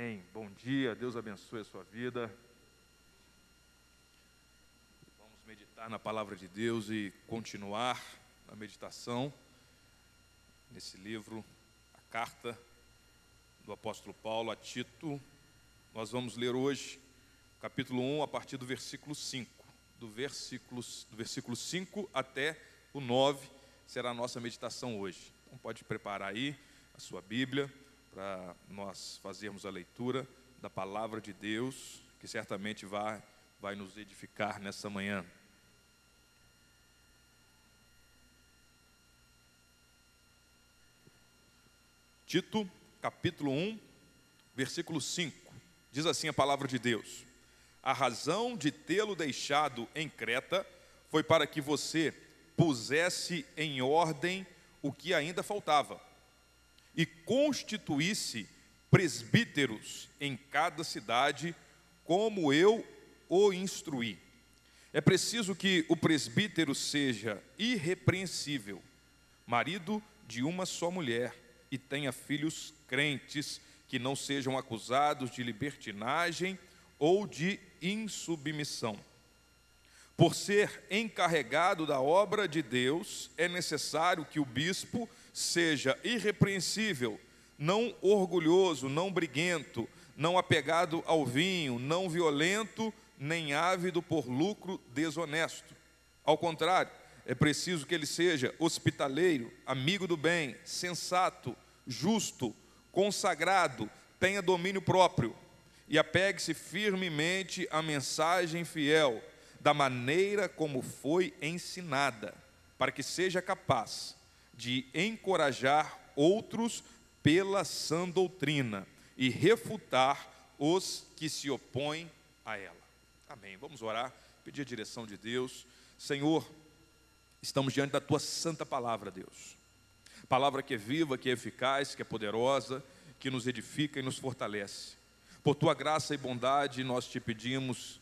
Amém. Bom dia, Deus abençoe a sua vida. Vamos meditar na palavra de Deus e continuar a meditação nesse livro, a carta do apóstolo Paulo a Tito. Nós vamos ler hoje, capítulo 1, a partir do versículo 5. Do versículo, do versículo 5 até o 9 será a nossa meditação hoje. Então pode preparar aí a sua Bíblia para nós fazermos a leitura da palavra de Deus, que certamente vai, vai nos edificar nessa manhã. Tito, capítulo 1, versículo 5. Diz assim a palavra de Deus: A razão de tê-lo deixado em Creta foi para que você pusesse em ordem o que ainda faltava e constituísse presbíteros em cada cidade, como eu o instruí. É preciso que o presbítero seja irrepreensível, marido de uma só mulher, e tenha filhos crentes que não sejam acusados de libertinagem ou de insubmissão. Por ser encarregado da obra de Deus, é necessário que o bispo seja irrepreensível, não orgulhoso, não briguento, não apegado ao vinho, não violento, nem ávido por lucro desonesto. Ao contrário, é preciso que ele seja hospitaleiro, amigo do bem, sensato, justo, consagrado, tenha domínio próprio e apegue-se firmemente à mensagem fiel, da maneira como foi ensinada, para que seja capaz de encorajar outros pela sã doutrina e refutar os que se opõem a ela. Amém. Vamos orar, pedir a direção de Deus. Senhor, estamos diante da tua santa palavra, Deus. Palavra que é viva, que é eficaz, que é poderosa, que nos edifica e nos fortalece. Por tua graça e bondade, nós te pedimos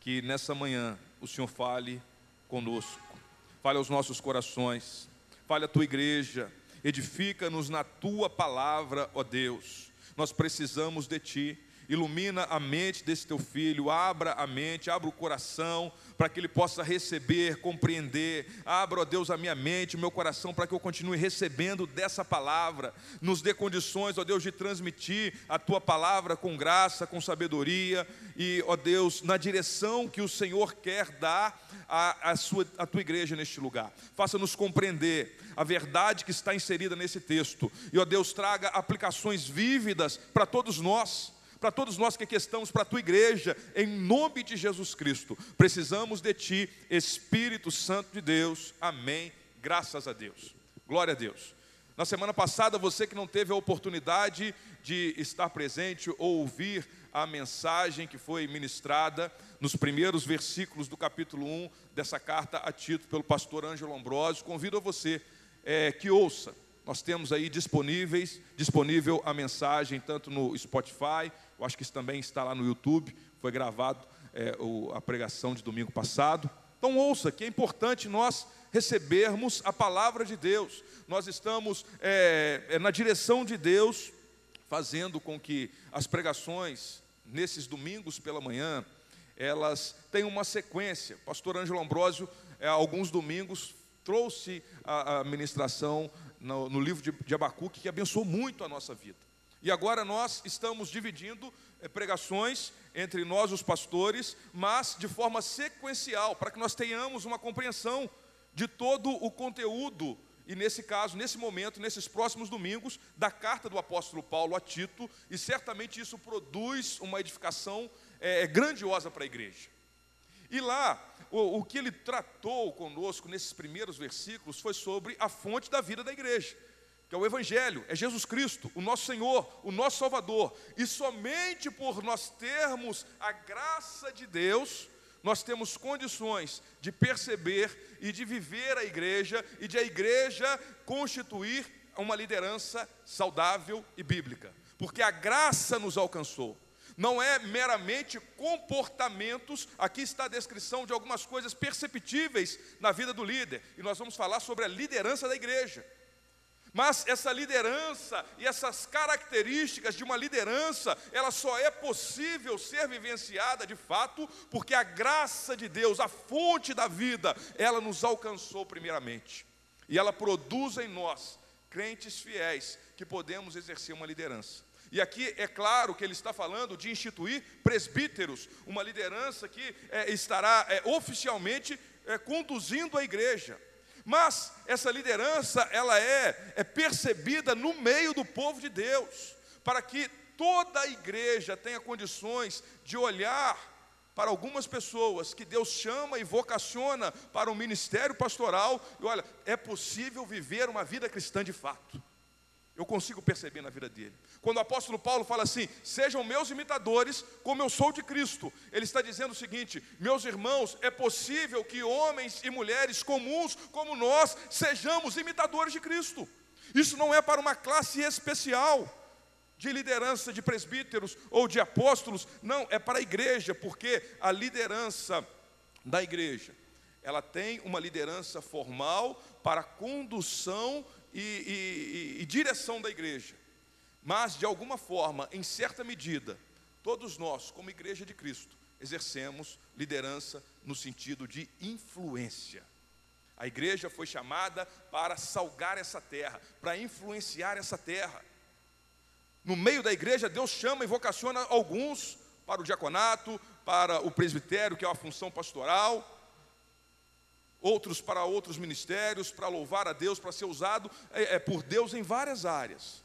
que nessa manhã o Senhor fale conosco, fale aos nossos corações fale a tua igreja, edifica-nos na tua palavra, ó Deus. Nós precisamos de ti. Ilumina a mente desse teu filho, abra a mente, abra o coração, para que ele possa receber, compreender. Abra, ó Deus, a minha mente, o meu coração, para que eu continue recebendo dessa palavra. Nos dê condições, ó Deus, de transmitir a tua palavra com graça, com sabedoria e, ó Deus, na direção que o Senhor quer dar à, à, sua, à tua igreja neste lugar. Faça-nos compreender a verdade que está inserida nesse texto. E, ó Deus, traga aplicações vívidas para todos nós para todos nós que aqui estamos, para a tua igreja, em nome de Jesus Cristo. Precisamos de ti, Espírito Santo de Deus. Amém. Graças a Deus. Glória a Deus. Na semana passada, você que não teve a oportunidade de estar presente ou ouvir a mensagem que foi ministrada nos primeiros versículos do capítulo 1 dessa carta a Tito pelo pastor Ângelo Ambrosio, convido a você é, que ouça. Nós temos aí disponíveis, disponível a mensagem tanto no Spotify, eu acho que isso também está lá no YouTube, foi gravado é, o, a pregação de domingo passado. Então ouça que é importante nós recebermos a palavra de Deus. Nós estamos é, é, na direção de Deus, fazendo com que as pregações nesses domingos pela manhã elas tenham uma sequência. Pastor Ângelo Ambrósio, é, alguns domingos, trouxe a, a ministração no, no, livro de, de Abacuque, que abençoou muito a nossa vida. E agora nós estamos dividindo é, pregações entre nós, os pastores, mas de forma sequencial, para que nós tenhamos uma compreensão de todo o conteúdo, e nesse caso, nesse momento, nesses próximos domingos, da carta do apóstolo Paulo a Tito, e certamente isso produz uma edificação é, grandiosa para a igreja. E lá, o, o que ele tratou conosco nesses primeiros versículos foi sobre a fonte da vida da igreja que é o Evangelho, é Jesus Cristo, o nosso Senhor, o nosso Salvador. E somente por nós termos a graça de Deus, nós temos condições de perceber e de viver a igreja e de a igreja constituir uma liderança saudável e bíblica, porque a graça nos alcançou. Não é meramente comportamentos, aqui está a descrição de algumas coisas perceptíveis na vida do líder, e nós vamos falar sobre a liderança da igreja. Mas essa liderança e essas características de uma liderança, ela só é possível ser vivenciada de fato, porque a graça de Deus, a fonte da vida, ela nos alcançou primeiramente. E ela produz em nós crentes fiéis que podemos exercer uma liderança. E aqui é claro que ele está falando de instituir presbíteros, uma liderança que é, estará é, oficialmente é, conduzindo a igreja. Mas essa liderança, ela é, é percebida no meio do povo de Deus, para que toda a igreja tenha condições de olhar para algumas pessoas que Deus chama e vocaciona para o ministério pastoral, e olha, é possível viver uma vida cristã de fato. Eu consigo perceber na vida dele. Quando o apóstolo Paulo fala assim: sejam meus imitadores, como eu sou de Cristo, ele está dizendo o seguinte: meus irmãos, é possível que homens e mulheres comuns como nós sejamos imitadores de Cristo. Isso não é para uma classe especial de liderança de presbíteros ou de apóstolos, não, é para a igreja, porque a liderança da igreja, ela tem uma liderança formal para condução e, e, e, direção da igreja. Mas, de alguma forma, em certa medida, todos nós, como igreja de Cristo, exercemos liderança no sentido de influência. A igreja foi chamada para salgar essa terra, para influenciar essa terra. No meio da igreja, Deus chama e vocaciona alguns para o diaconato, para o presbitério, que é uma função pastoral, outros para outros ministérios, para louvar a Deus, para ser usado é, é, por Deus em várias áreas.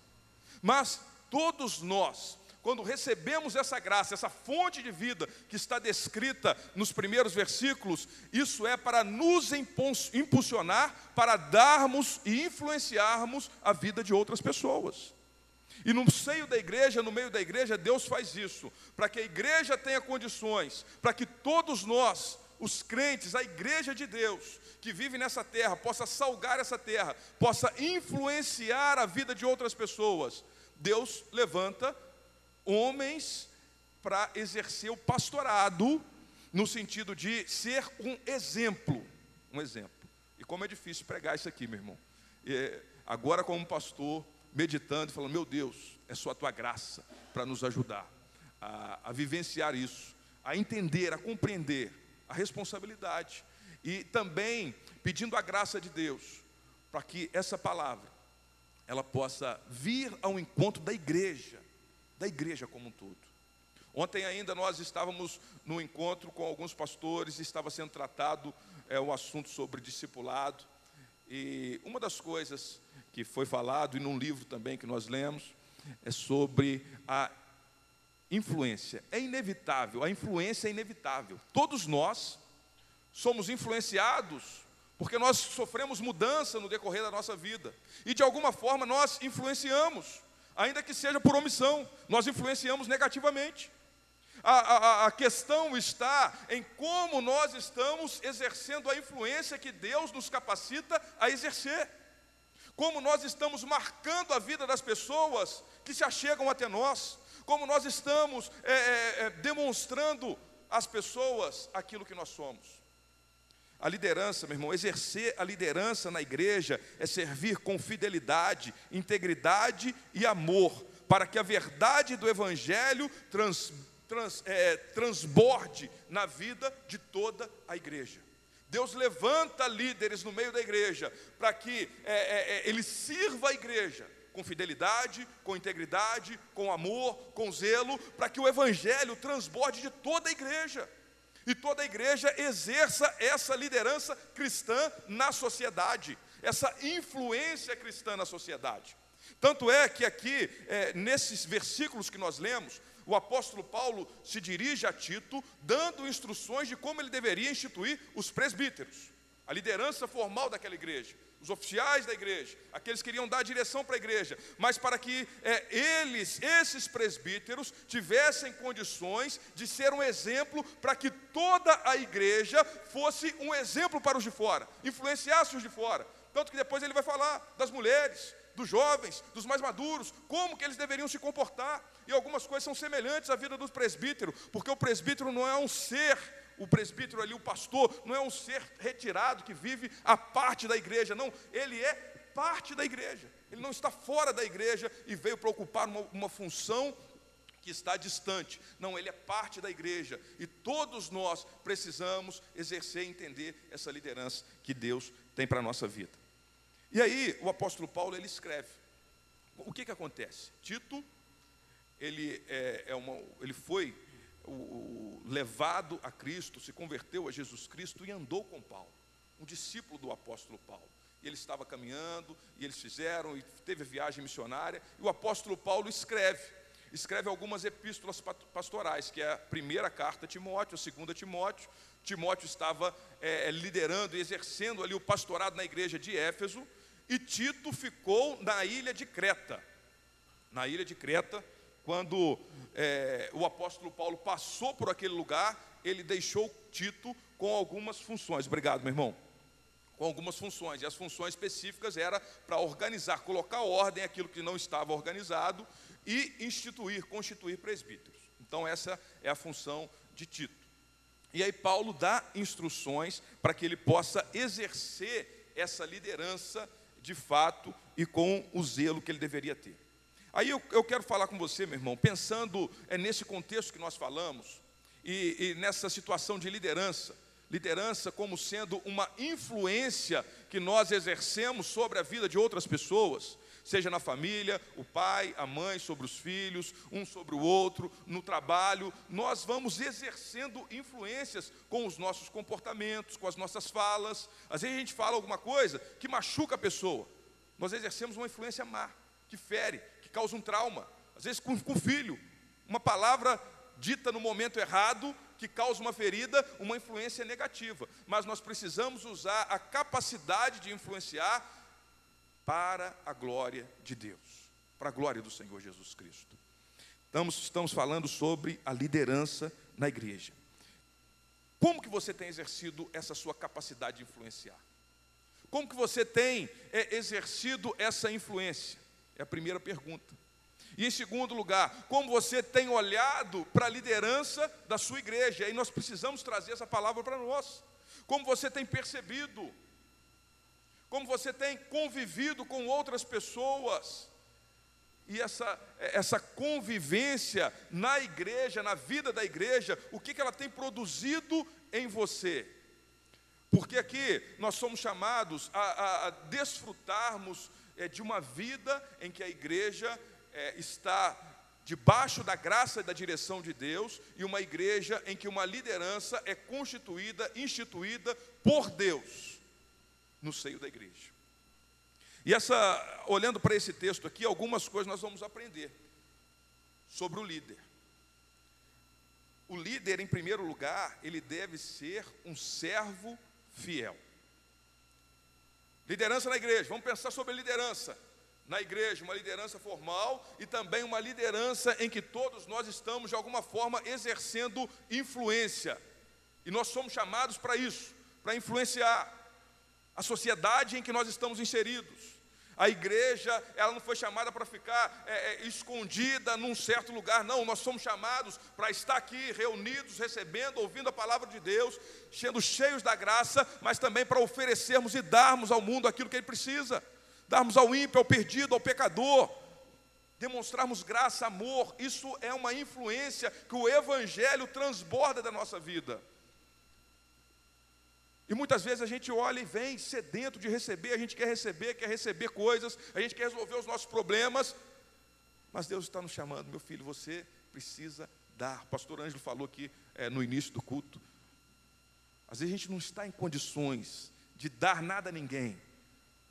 Mas todos nós, quando recebemos essa graça, essa fonte de vida que está descrita nos primeiros versículos, isso é para nos impulsionar, para darmos e influenciarmos a vida de outras pessoas. E no seio da igreja, no meio da igreja, Deus faz isso, para que a igreja tenha condições, para que todos nós os crentes, a igreja de Deus, que vive nessa terra, possa salgar essa terra, possa influenciar a vida de outras pessoas. Deus levanta homens para exercer o pastorado, no sentido de ser um exemplo. Um exemplo. E como é difícil pregar isso aqui, meu irmão. E agora, como pastor, meditando falando: Meu Deus, é só a tua graça para nos ajudar a, a vivenciar isso, a entender, a compreender a responsabilidade e também pedindo a graça de Deus para que essa palavra ela possa vir ao encontro da igreja, da igreja como um todo. Ontem ainda nós estávamos no encontro com alguns pastores estava sendo tratado é, um assunto sobre discipulado. E uma das coisas que foi falado, e num livro também que nós lemos, é sobre a influência. É inevitável, a influência é inevitável. Todos nós somos influenciados porque nós sofremos mudança no decorrer da nossa vida. E de alguma forma nós influenciamos, ainda que seja por omissão, nós influenciamos negativamente. A, a, a, questão está em como nós estamos exercendo a influência que Deus nos capacita a exercer. Como nós estamos marcando a vida das pessoas que se achegam até nós como nós estamos é, é, é, demonstrando às pessoas aquilo que nós somos. A liderança, meu irmão, exercer a liderança na igreja é servir com fidelidade, integridade e amor, para que a verdade do Evangelho trans, trans, é, transborde na vida de toda a igreja. Deus levanta líderes no meio da igreja para que é, é, é ele sirva a igreja com fidelidade, com integridade, com amor, com zelo, para que o evangelho transborde de toda a igreja. E toda a igreja exerça essa liderança cristã na sociedade, essa influência cristã na sociedade. Tanto é que aqui, é, nesses versículos que nós lemos, o apóstolo Paulo se dirige a Tito, dando instruções de como ele deveria instituir os presbíteros, a liderança formal daquela igreja os oficiais da igreja, aqueles que queriam dar direção para a igreja, mas para que é, eles, esses presbíteros, tivessem condições de ser um exemplo para que toda a igreja fosse um exemplo para os de fora, influenciasse os de fora. Tanto que depois ele vai falar das mulheres, dos jovens, dos mais maduros, como que eles deveriam se comportar. E algumas coisas são semelhantes à vida do presbítero, porque o presbítero não é um ser o presbítero ali, o pastor, não é um ser retirado que vive a parte da igreja, não, ele é parte da igreja. Ele não está fora da igreja e veio para ocupar uma, uma função que está distante. Não, ele é parte da igreja e todos nós precisamos exercer e entender essa liderança que Deus tem para a nossa vida. E aí, o apóstolo Paulo ele escreve. O que, que acontece? Tito, ele, é, é uma, ele foi o, o, levado a Cristo, se converteu a Jesus Cristo e andou com Paulo, um discípulo do apóstolo Paulo. E ele estava caminhando, e eles fizeram, e teve a viagem missionária, e o apóstolo Paulo escreve, escreve algumas epístolas pastorais, que é a primeira carta a Timóteo, a segunda a Timóteo. Timóteo estava é, liderando e exercendo ali o pastorado na igreja de Éfeso, e Tito ficou na ilha de Creta. Na ilha de Creta, quando é, o apóstolo Paulo passou por aquele lugar, ele deixou Tito com algumas funções. Obrigado, meu irmão. Com algumas funções, e as funções específicas era para organizar, colocar ordem aquilo que não estava organizado e instituir, constituir presbíteros. Então, essa é a função de Tito. E aí, Paulo dá instruções para que ele possa exercer essa liderança de fato e com o zelo que ele deveria ter. Aí eu, eu quero falar com você, meu irmão, pensando é, nesse contexto que nós falamos e, e nessa situação de liderança, liderança como sendo uma influência que nós exercemos sobre a vida de outras pessoas, seja na família, o pai, a mãe sobre os filhos, um sobre o outro, no trabalho, nós vamos exercendo influências com os nossos comportamentos, com as nossas falas. Às vezes a gente fala alguma coisa que machuca a pessoa, nós exercemos uma influência má, que fere, causa um trauma. Às vezes com o filho, uma palavra dita no momento errado que causa uma ferida, uma influência negativa. Mas nós precisamos usar a capacidade de influenciar para a glória de Deus, para a glória do Senhor Jesus Cristo. Estamos, estamos falando sobre a liderança na igreja. Como que você tem exercido essa sua capacidade de influenciar? Como que você tem é, exercido essa influência? É a primeira pergunta. E em segundo lugar, como você tem olhado para a liderança da sua igreja? E nós precisamos trazer essa palavra para nós. Como você tem percebido? Como você tem convivido com outras pessoas? E essa, essa convivência na igreja, na vida da igreja, o que, que ela tem produzido em você? Porque aqui nós somos chamados a, a, a desfrutarmos é de uma vida em que a igreja é, está debaixo da graça e da direção de Deus, e uma igreja em que uma liderança é constituída, instituída por Deus no seio da igreja. E essa, olhando para esse texto aqui, algumas coisas nós vamos aprender sobre o líder. O líder, em primeiro lugar, ele deve ser um servo fiel. Liderança na igreja, vamos pensar sobre liderança na igreja, uma liderança formal e também uma liderança em que todos nós estamos de alguma forma exercendo influência. E nós somos chamados para isso, para influenciar a sociedade em que nós estamos inseridos. A igreja, ela não foi chamada para ficar é, é, escondida num certo lugar, não. Nós somos chamados para estar aqui reunidos, recebendo, ouvindo a palavra de Deus, sendo cheios da graça, mas também para oferecermos e darmos ao mundo aquilo que ele precisa, darmos ao ímpio, ao perdido, ao pecador, demonstrarmos graça, amor. Isso é uma influência que o Evangelho transborda da nossa vida. E muitas vezes a gente olha e vem sedento de receber, a gente quer receber, quer receber coisas, a gente quer resolver os nossos problemas, mas Deus está nos chamando, meu filho, você precisa dar. O pastor Ângelo falou aqui é, no início do culto. Às vezes a gente não está em condições de dar nada a ninguém,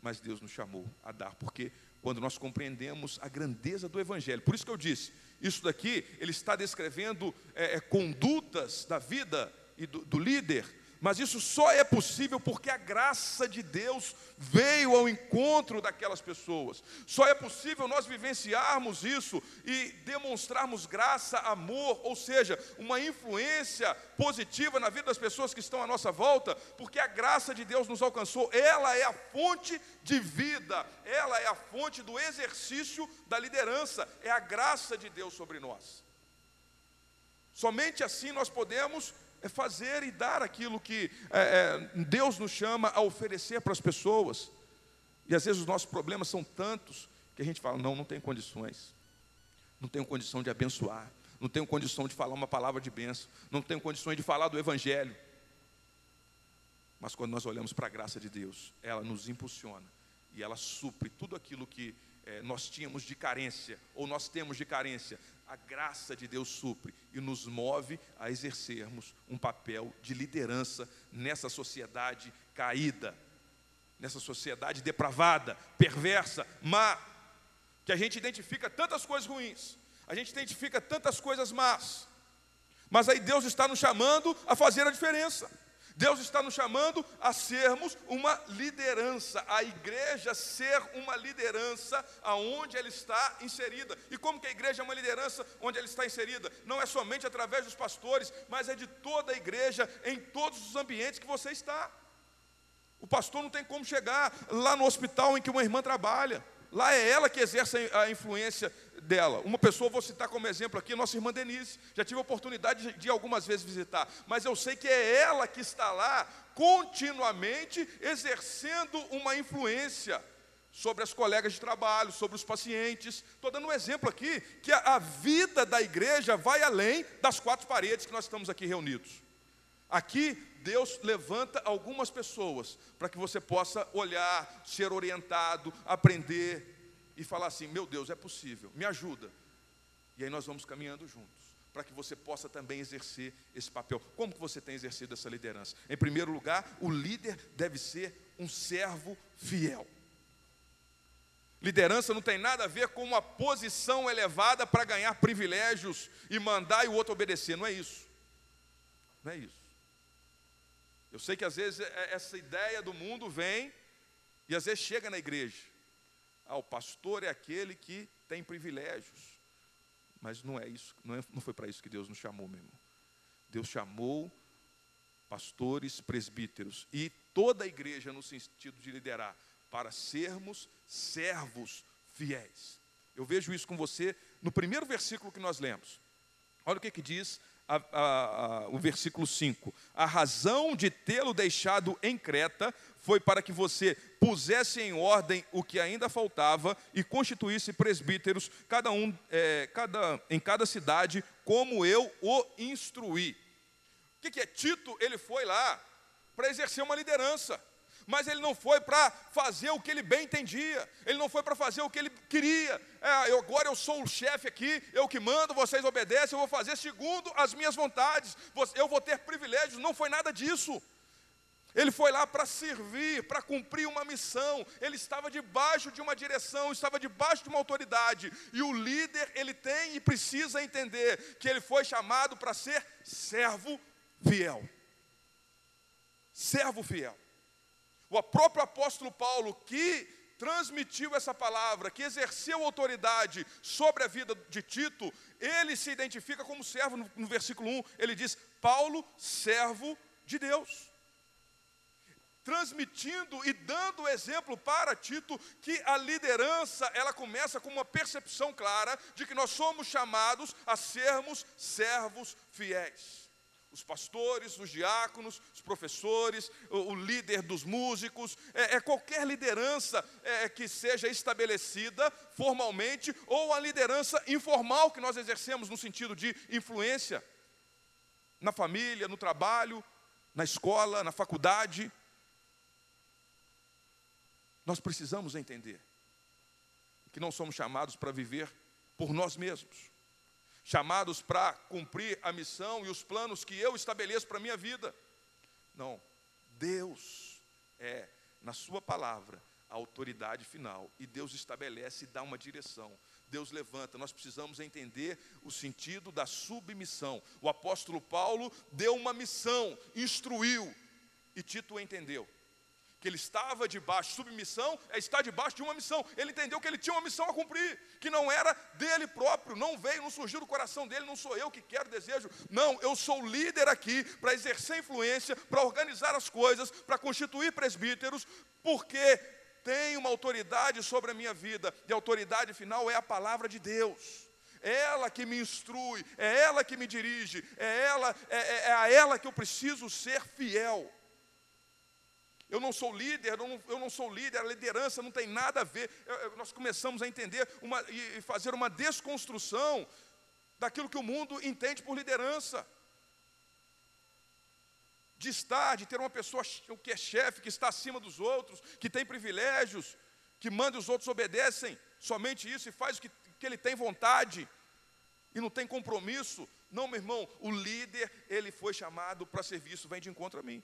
mas Deus nos chamou a dar, porque quando nós compreendemos a grandeza do Evangelho, por isso que eu disse, isso daqui, ele está descrevendo é, é, condutas da vida e do, do líder, mas isso só é possível porque a graça de Deus veio ao encontro daquelas pessoas. Só é possível nós vivenciarmos isso e demonstrarmos graça, amor, ou seja, uma influência positiva na vida das pessoas que estão à nossa volta, porque a graça de Deus nos alcançou. Ela é a fonte de vida, ela é a fonte do exercício da liderança, é a graça de Deus sobre nós. Somente assim nós podemos é fazer e dar aquilo que é, é, Deus nos chama a oferecer para as pessoas. E às vezes os nossos problemas são tantos Que a gente fala, não, não tenho condições. Não tenho condição de abençoar. Não tenho condição de falar uma palavra de bênção. Não tenho condições de falar do Evangelho. Mas quando nós olhamos para a graça de Deus, ela nos impulsiona e ela supre tudo aquilo que é, nós tínhamos de carência, ou nós temos de carência. A graça de Deus supre e nos move a exercermos um papel de liderança nessa sociedade caída, nessa sociedade depravada, perversa, má, que a gente identifica tantas coisas ruins, a gente identifica tantas coisas más, mas aí Deus está nos chamando a fazer a diferença. Deus está nos chamando a sermos uma liderança, a igreja ser uma liderança aonde ela está inserida. E como que a igreja é uma liderança onde ela está inserida? Não é somente através dos pastores, mas é de toda a igreja, em todos os ambientes que você está. O pastor não tem como chegar lá no hospital em que uma irmã trabalha. Lá é ela que exerce a influência dela. Uma pessoa, vou citar como exemplo aqui, nossa irmã Denise. Já tive a oportunidade de, algumas vezes visitar, mas eu sei que é ela que está lá continuamente exercendo uma influência sobre as colegas de trabalho, sobre os pacientes. Estou dando um exemplo aqui que a, a vida da igreja vai além das quatro paredes que nós estamos aqui reunidos. Aqui Deus levanta algumas pessoas para que você possa olhar, ser orientado, aprender e falar assim: meu Deus, é possível, me ajuda. E aí nós vamos caminhando juntos, para que você possa também exercer esse papel. Como que você tem exercido essa liderança? Em primeiro lugar, o líder deve ser um servo fiel. Liderança não tem nada a ver com uma posição elevada para ganhar privilégios e mandar e o outro obedecer. Não é isso. Não é isso. Eu sei que às vezes é, essa ideia do mundo vem e às vezes chega na igreja. Ah, o pastor é aquele que tem privilégios. Mas não é isso, não, é, não foi para isso que Deus nos chamou, meu irmão. Deus chamou pastores, presbíteros e toda a igreja no sentido de liderar para sermos servos fiéis. Eu vejo isso com você no primeiro versículo que nós lemos. Olha o que, que diz a, a, o versículo 5: A razão de tê-lo deixado em Creta foi para que você pusesse em ordem o que ainda faltava e constituísse presbíteros, cada um é, cada, em cada cidade, como eu o instruí. O que, que é? Tito, ele foi lá para exercer uma liderança mas ele não foi para fazer o que ele bem entendia, ele não foi para fazer o que ele queria. É, eu, agora eu sou o chefe aqui, eu que mando, vocês obedecem, eu vou fazer segundo as minhas vontades, eu vou ter privilégios. Não foi nada disso. Ele foi lá para servir, para cumprir uma missão. Ele estava debaixo de uma direção, estava debaixo de uma autoridade. E o líder, ele tem e precisa entender que ele foi chamado para ser servo fiel. Servo fiel. O próprio apóstolo Paulo, que transmitiu essa palavra, que exerceu autoridade sobre a vida de Tito, ele se identifica como servo. No, no versículo 1, ele diz: Paulo, servo de Deus transmitindo e dando exemplo para Tito que a liderança, ela começa com uma percepção clara de que nós somos chamados a sermos servos fiéis. Os pastores, os diáconos, os professores, o, o líder dos músicos, é, é qualquer liderança é, que seja estabelecida formalmente ou a liderança informal que nós exercemos no sentido de influência na família, no trabalho, na escola, na faculdade. Nós precisamos entender que não somos chamados para viver por nós mesmos, chamados para cumprir a missão e os planos que eu estabeleço para a minha vida. Não, Deus é, na Sua palavra, a autoridade final, e Deus estabelece e dá uma direção. Deus levanta, nós precisamos entender o sentido da submissão. O apóstolo Paulo deu uma missão, instruiu, e Tito entendeu que ele estava debaixo, submissão é estar debaixo de uma missão. Ele entendeu que ele tinha uma missão a cumprir, que não era dele próprio, não veio, não surgiu do coração dele, não sou eu que quero, desejo. Não, eu sou líder aqui para exercer influência, para organizar as coisas, para constituir presbíteros, porque tem uma autoridade sobre a minha vida, e a autoridade final é a palavra de Deus. É ela que me instrui, é ela que me dirige, é ela, é, é, é a ela que eu preciso ser fiel. Eu não sou líder, eu não, eu não sou líder, a liderança não tem nada a ver. Eu, eu, nós começamos a entender uma, e fazer uma desconstrução daquilo que o mundo entende por liderança. De estar, de ter uma pessoa que é chefe, que está acima dos outros, que tem privilégios, que manda e os outros obedecem somente isso e faz o que, que ele tem vontade e não tem compromisso. Não, meu irmão, o líder, ele foi chamado para serviço, vem de encontro a mim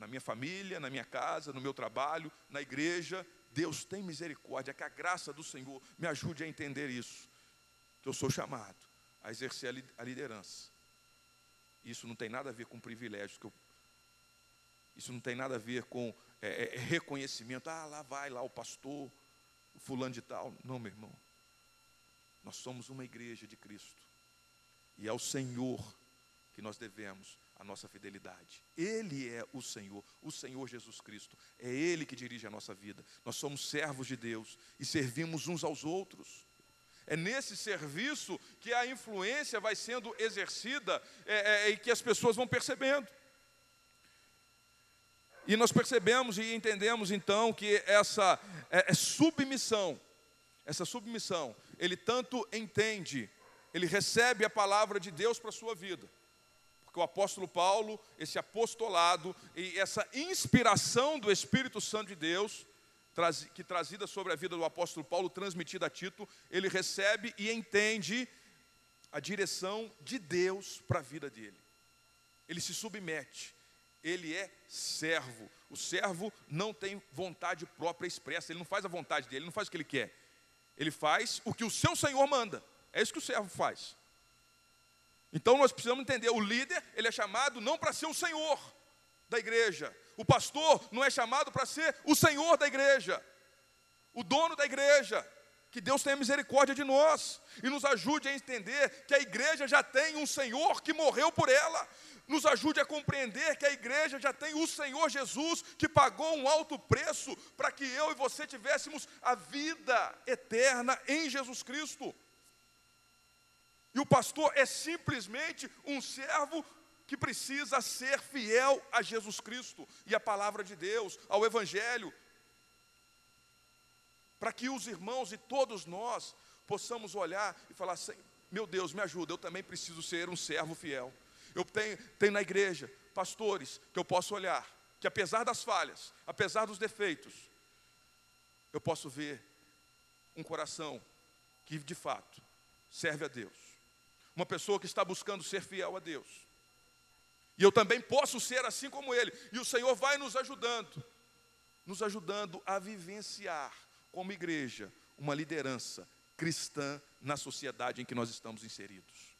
na minha família, na minha casa, no meu trabalho, na igreja. Deus tem misericórdia, que a graça do Senhor me ajude a entender isso. Que eu sou chamado a exercer a liderança. Isso não tem nada a ver com privilégios. Eu, isso não tem nada a ver com é, é, é, reconhecimento. Ah, lá vai lá o pastor, o fulano de tal. Não, meu irmão. Nós somos uma igreja de Cristo. E é o Senhor que nós devemos a nossa fidelidade. Ele é o Senhor, o Senhor Jesus Cristo. É Ele que dirige a nossa vida. Nós somos servos de Deus e servimos uns aos outros. É nesse serviço que a influência vai sendo exercida é, é, e que as pessoas vão percebendo. E nós percebemos e entendemos então que essa é, é submissão, essa submissão, ele tanto entende, ele recebe a palavra de Deus para a sua vida porque o apóstolo Paulo, esse apostolado e essa inspiração do Espírito Santo de Deus, que trazida sobre a vida do apóstolo Paulo, transmitida a Tito, ele recebe e entende a direção de Deus para a vida dele. Ele se submete, ele é servo. O servo não tem vontade própria expressa, ele não faz a vontade dele, ele não faz o que ele quer. Ele faz o que o seu Senhor manda. É isso que o servo faz. Então nós precisamos entender, o líder, ele é chamado não para ser o senhor da igreja. O pastor não é chamado para ser o senhor da igreja. O dono da igreja. Que Deus tenha misericórdia de nós e nos ajude a entender que a igreja já tem um Senhor que morreu por ela. Nos ajude a compreender que a igreja já tem o Senhor Jesus que pagou um alto preço para que eu e você tivéssemos a vida eterna em Jesus Cristo. E o pastor é simplesmente um servo que precisa ser fiel a Jesus Cristo e à palavra de Deus, ao Evangelho, para que os irmãos e todos nós possamos olhar e falar assim: meu Deus, me ajuda, eu também preciso ser um servo fiel. Eu tenho, tenho na igreja pastores que eu posso olhar, que apesar das falhas, apesar dos defeitos, eu posso ver um coração que de fato serve a Deus uma pessoa que está buscando ser fiel a Deus. E eu também posso ser assim como ele. E o Senhor vai nos ajudando, nos ajudando a vivenciar como igreja uma liderança cristã na sociedade em que nós estamos inseridos.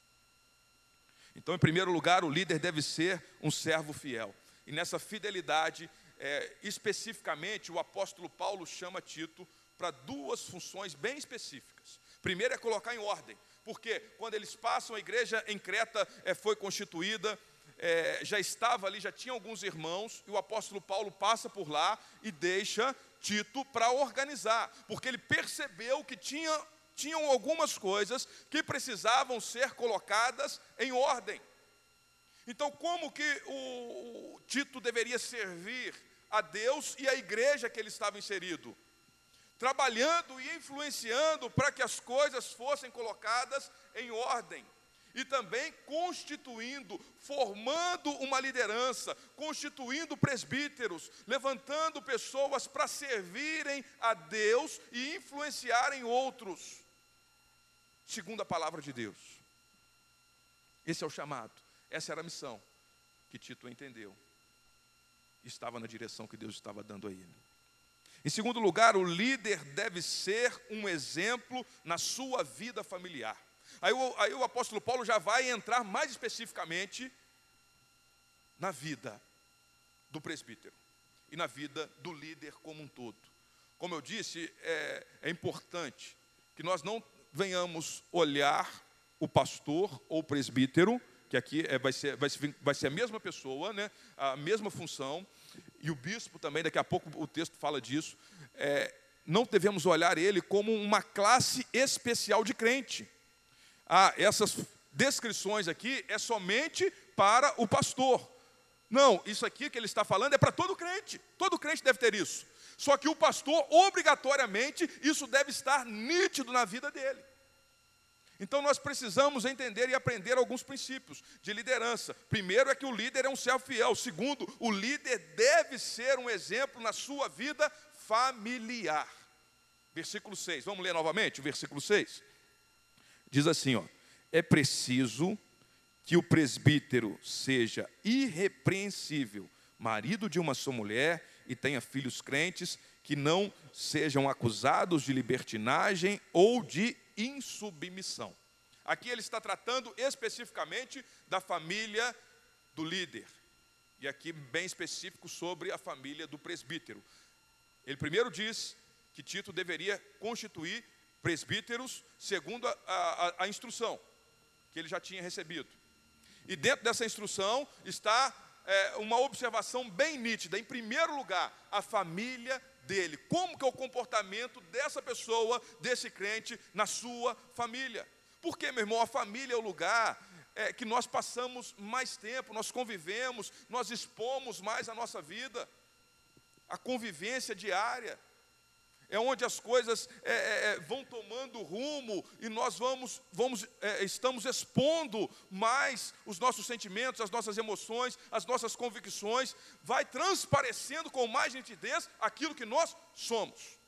Então, em primeiro lugar, o líder deve ser um servo fiel. E nessa fidelidade, é, especificamente, o apóstolo Paulo chama Tito para duas funções bem específicas. Primeiro é colocar em ordem, porque quando eles passam, a igreja em Creta é, foi constituída, é, já estava ali, já tinha alguns irmãos, e o apóstolo Paulo passa por lá e deixa Tito para organizar, porque ele percebeu que tinha, tinham algumas coisas que precisavam ser colocadas em ordem. Então, como que o, o Tito deveria servir a Deus e a igreja que ele estava inserido? Trabalhando e influenciando para que as coisas fossem colocadas em ordem. E também constituindo, formando uma liderança, constituindo presbíteros, levantando pessoas para servirem a Deus e influenciarem outros, segundo a palavra de Deus. Esse é o chamado, essa era a missão que Tito entendeu. Estava na direção que Deus estava dando a ele. Em segundo lugar, o líder deve ser um exemplo na sua vida familiar. Aí o, aí o apóstolo Paulo já vai entrar mais especificamente na vida do presbítero e na vida do líder como um todo. Como eu disse, é, é importante que nós não venhamos olhar o pastor ou o presbítero, que aqui é, vai, ser, vai, ser, vai ser a mesma pessoa, né, a mesma função, e o bispo também, daqui a pouco o texto fala disso, é, não devemos olhar ele como uma classe especial de crente. Ah, essas descrições aqui é somente para o pastor. Não, isso aqui que ele está falando é para todo crente. Todo crente deve ter isso. Só que o pastor, obrigatoriamente, isso deve estar nítido na vida dele. Então nós precisamos entender e aprender alguns princípios de liderança. Primeiro é que o líder é um servo fiel. Segundo, o líder deve ser um exemplo na sua vida familiar. Versículo 6. Vamos ler novamente o versículo 6. Diz assim, ó: É preciso que o presbítero seja irrepreensível, marido de uma só mulher e tenha filhos crentes, que não sejam acusados de libertinagem ou de insubmissão. Aqui ele está tratando especificamente da família do líder, e aqui bem específico sobre a família do presbítero. Ele primeiro diz que Tito deveria constituir presbíteros segundo a, a, a instrução que ele já tinha recebido. E dentro dessa instrução está é, uma observação bem nítida. Em primeiro lugar, a família dele. Como que é o comportamento dessa pessoa, desse crente, na sua família? Porque, meu irmão, a família é o lugar é, que nós passamos mais tempo, nós convivemos, nós expomos mais a nossa vida, a convivência diária é onde as coisas é, é, é, vão tomando rumo e nós vamos, vamos é, estamos expondo mais os nossos sentimentos, as nossas emoções, as nossas convicções, vai transparecendo com mais nitidez aquilo que nós somos.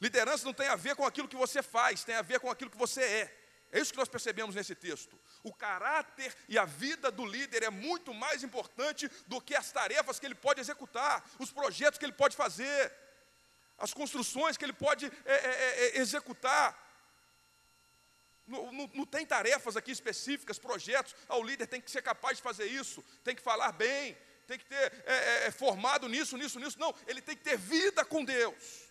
Liderança não tem a ver com aquilo que você faz, tem a ver com aquilo que você é. É isso que nós percebemos nesse texto. O caráter e a vida do líder é muito mais importante do que as tarefas que ele pode executar, os projetos que ele pode fazer as construções que ele pode é, é, é, é executar. Não, tem tarefas aqui específicas, projetos. Ah, o líder tem que ser capaz de fazer isso, tem que falar bem, tem que ter é, é, formado nisso, nisso, nisso. Não, ele tem que ter vida com Deus.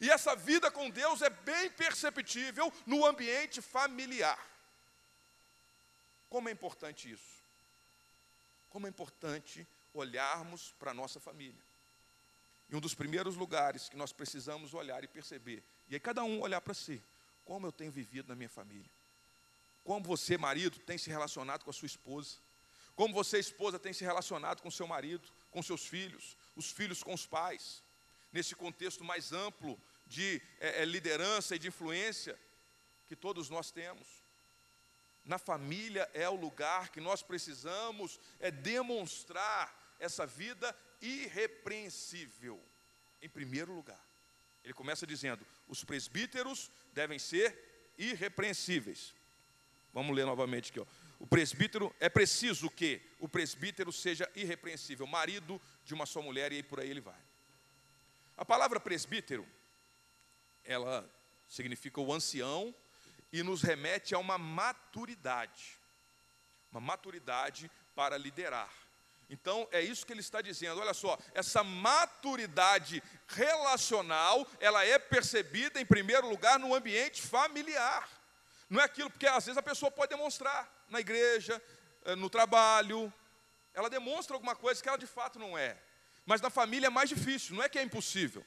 E essa vida com Deus é bem perceptível no ambiente familiar. Como é importante isso? Como é importante olharmos para a nossa família. E um dos primeiros lugares que nós precisamos olhar e perceber, e aí cada um olhar para si, como eu tenho vivido na minha família. Como você, marido, tem se relacionado com a sua esposa. Como você, esposa, tem se relacionado com seu marido, com seus filhos, os filhos com os pais. Nesse contexto mais amplo de é, liderança e de influência que todos nós temos. Na família é o lugar que nós precisamos é demonstrar essa vida irrepreensível, em primeiro lugar. Ele começa dizendo: os presbíteros devem ser irrepreensíveis. Vamos ler novamente aqui. Ó. O presbítero, é preciso que o presbítero seja irrepreensível, marido de uma só mulher, e aí por aí ele vai. A palavra presbítero, ela significa o ancião e nos remete a uma maturidade, uma maturidade para liderar. Então é isso que ele está dizendo. Olha só, essa maturidade relacional, ela é percebida em primeiro lugar no ambiente familiar. Não é aquilo porque às vezes a pessoa pode demonstrar na igreja, eh, no trabalho, ela demonstra alguma coisa que ela de fato não é. Mas na família é mais difícil, não é que é impossível.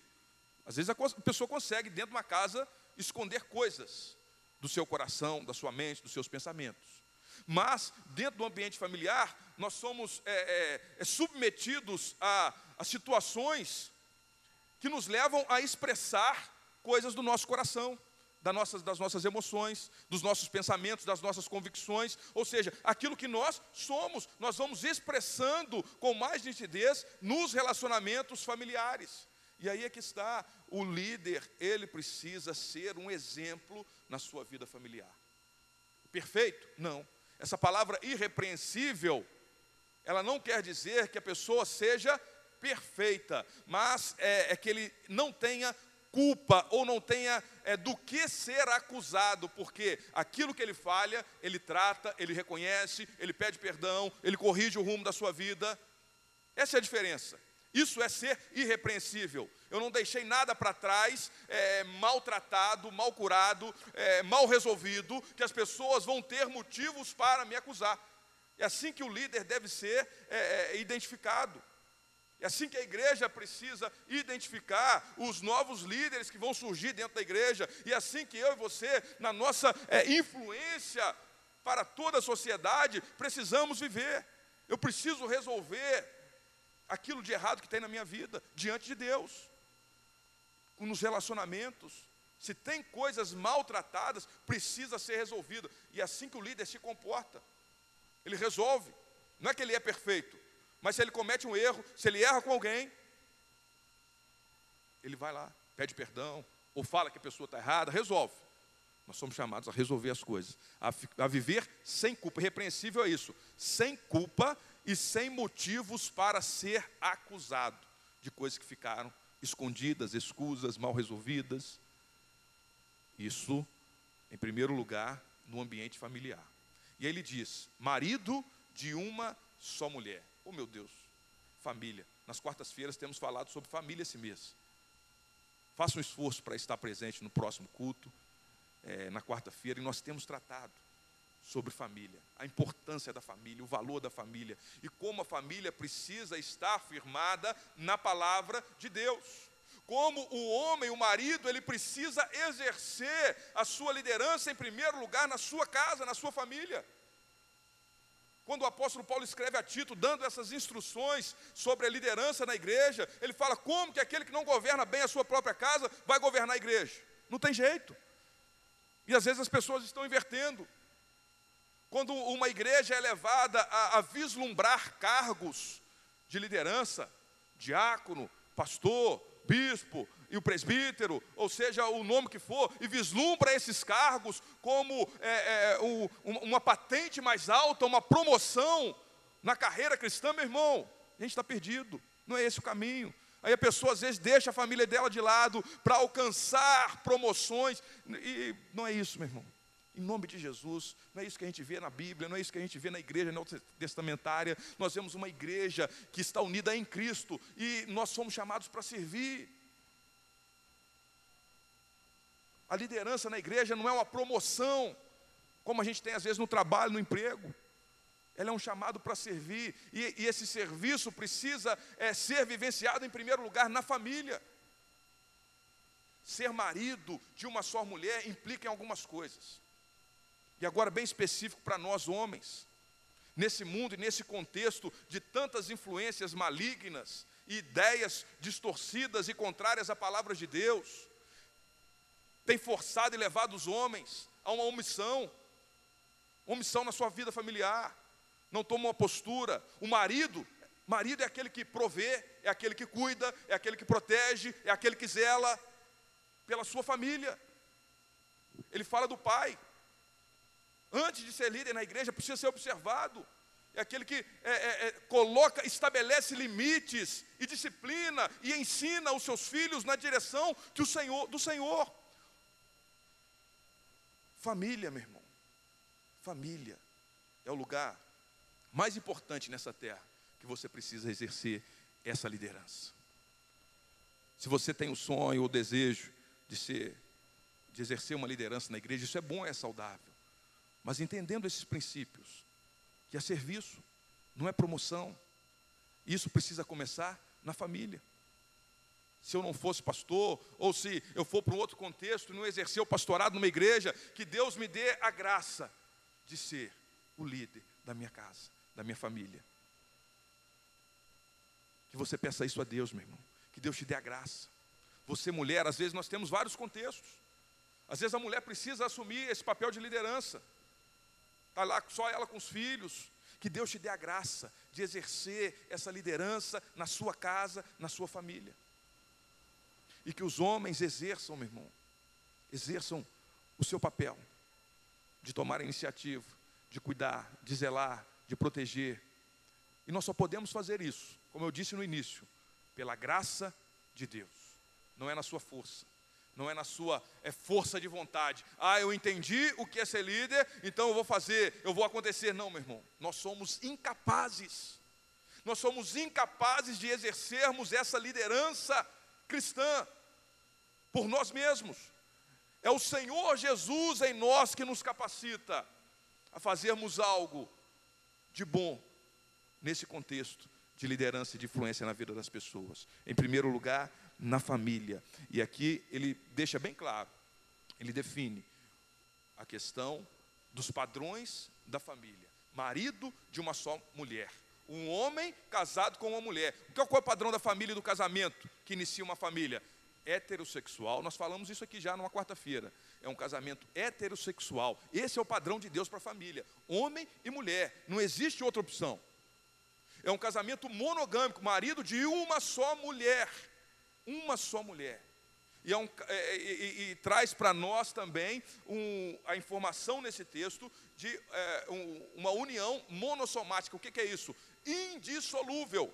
Às vezes a pessoa consegue dentro de uma casa esconder coisas do seu coração, da sua mente, dos seus pensamentos. Mas, dentro do ambiente familiar, nós somos é, é, é, submetidos a, a situações que nos levam a expressar coisas do nosso coração, das nossas, das nossas emoções, dos nossos pensamentos, das nossas convicções, ou seja, aquilo que nós somos, nós vamos expressando com mais nitidez nos relacionamentos familiares. E aí é que está, o líder, ele precisa ser um exemplo na sua vida familiar. Perfeito? Não. Essa palavra irrepreensível, ela não quer dizer que a pessoa seja perfeita, mas é, é que ele não tenha culpa ou não tenha é, do que ser acusado, porque aquilo que ele falha, ele trata, ele reconhece, ele pede perdão, ele corrige o rumo da sua vida. Essa é a diferença. Isso é ser irrepreensível. Eu não deixei nada para trás, é, maltratado, mal curado, é, mal resolvido, que as pessoas vão ter motivos para me acusar. É assim que o líder deve ser é, é identificado. É assim que a igreja precisa identificar os novos líderes que vão surgir dentro da igreja. E é assim que eu e você, na nossa é, influência para toda a sociedade, precisamos viver. Eu preciso resolver aquilo de errado que tem na minha vida diante de Deus. Nos relacionamentos, se tem coisas maltratadas, precisa ser resolvido. E é assim que o líder se comporta. Ele resolve. Não é que ele é perfeito, mas se ele comete um erro, se ele erra com alguém, ele vai lá, pede perdão, ou fala que a pessoa está errada, resolve. Nós somos chamados a resolver as coisas, a, a viver sem culpa. Repreensível é isso, sem culpa e sem motivos para ser acusado de coisas que ficaram escondidas, escusas, mal resolvidas. Isso, em primeiro lugar, no ambiente familiar. E aí ele diz: marido de uma só mulher. Oh meu Deus, família. Nas quartas-feiras temos falado sobre família esse mês. Faça um esforço para estar presente no próximo culto, é, na quarta-feira, e nós temos tratado sobre família, a importância da família, o valor da família e como a família precisa estar firmada na palavra de Deus. Como o homem, o marido, ele precisa exercer a sua liderança em primeiro lugar na sua casa, na sua família. Quando o apóstolo Paulo escreve a Tito, dando essas instruções sobre a liderança na igreja, ele fala como que aquele que não governa bem a sua própria casa vai governar a igreja. Não tem jeito. E às vezes as pessoas estão invertendo. Quando uma igreja é levada a, a vislumbrar cargos de liderança, diácono, pastor, bispo, e o presbítero, ou seja, o nome que for, e vislumbra esses cargos como é, é, um, uma patente mais alta, uma promoção na carreira cristã, meu irmão, a gente está perdido, não é esse o caminho. Aí a pessoa às vezes deixa a família dela de lado para alcançar promoções, e não é isso, meu irmão. Em nome de Jesus, não é isso que a gente vê na Bíblia, não é isso que a gente vê na igreja testamentária. Nós vemos uma igreja que está unida em Cristo e nós somos chamados para servir. A liderança na igreja não é uma promoção, como a gente tem às vezes no trabalho, no emprego. Ela é um chamado para servir, e, e, esse serviço precisa é, ser vivenciado em primeiro lugar na família. Ser marido de uma só mulher implica em algumas coisas. E agora, bem específico para nós homens, nesse mundo e nesse contexto de tantas influências malignas, e ideias distorcidas e contrárias à palavra de Deus, tem forçado e levado os homens a uma omissão, omissão na sua vida familiar, não toma uma postura. O marido, marido é aquele que provê, é aquele que cuida, é aquele que protege, é aquele que zela pela sua família. Ele fala do pai. Antes de ser líder na igreja, precisa ser observado. É aquele que é, é, é, coloca, estabelece limites e disciplina e ensina os seus filhos na direção que o Senhor, do Senhor. Família, meu irmão. Família é o lugar mais importante nessa terra que você precisa exercer essa liderança. Se você tem o sonho ou o desejo de ser de exercer uma liderança na igreja, isso é bom, é saudável. Mas entendendo esses princípios, que é serviço, não é promoção. Isso precisa começar na família se eu não fosse pastor, ou se eu for para um outro contexto e não exercer o pastorado numa igreja, que Deus me dê a graça de ser o líder da minha casa, da minha família. Que você peça isso a Deus, meu irmão. Que Deus te dê a graça. Você, mulher, às vezes nós temos vários contextos. Às vezes a mulher precisa assumir esse papel de liderança. Está lá só ela com os filhos. Que Deus te dê a graça de exercer essa liderança na sua casa, na sua família e que os homens exerçam, meu irmão, exerçam o seu papel de tomar a iniciativa, de cuidar, de zelar, de proteger. E nós só podemos fazer isso, como eu disse no início, pela graça de Deus. Não é na sua força, não é na sua é força de vontade. Ah, eu entendi o que é ser líder, então eu vou fazer, eu vou acontecer. Não, meu irmão, nós somos incapazes. Nós somos incapazes de exercermos essa liderança cristã por nós mesmos. É o Senhor Jesus em nós que nos capacita a fazermos algo de bom nesse contexto de liderança e de influência na vida das pessoas. Em primeiro lugar, na família. E aqui ele deixa bem claro, ele define a questão dos padrões da família. Marido de uma só mulher, Um homem casado com uma mulher. Qual é o padrão da família e do casamento que inicia uma família? Heterossexual. Nós falamos isso aqui já numa quarta-feira. É um casamento heterossexual. Esse é o padrão de Deus para a família. Homem e mulher. Não existe outra opção. É um casamento monogâmico, marido de uma só mulher. Uma só mulher. E, é um, é, e, e, e traz para nós também um, a informação nesse texto de é, um, uma união monossomática. O que, que, é isso? Indissolúvel.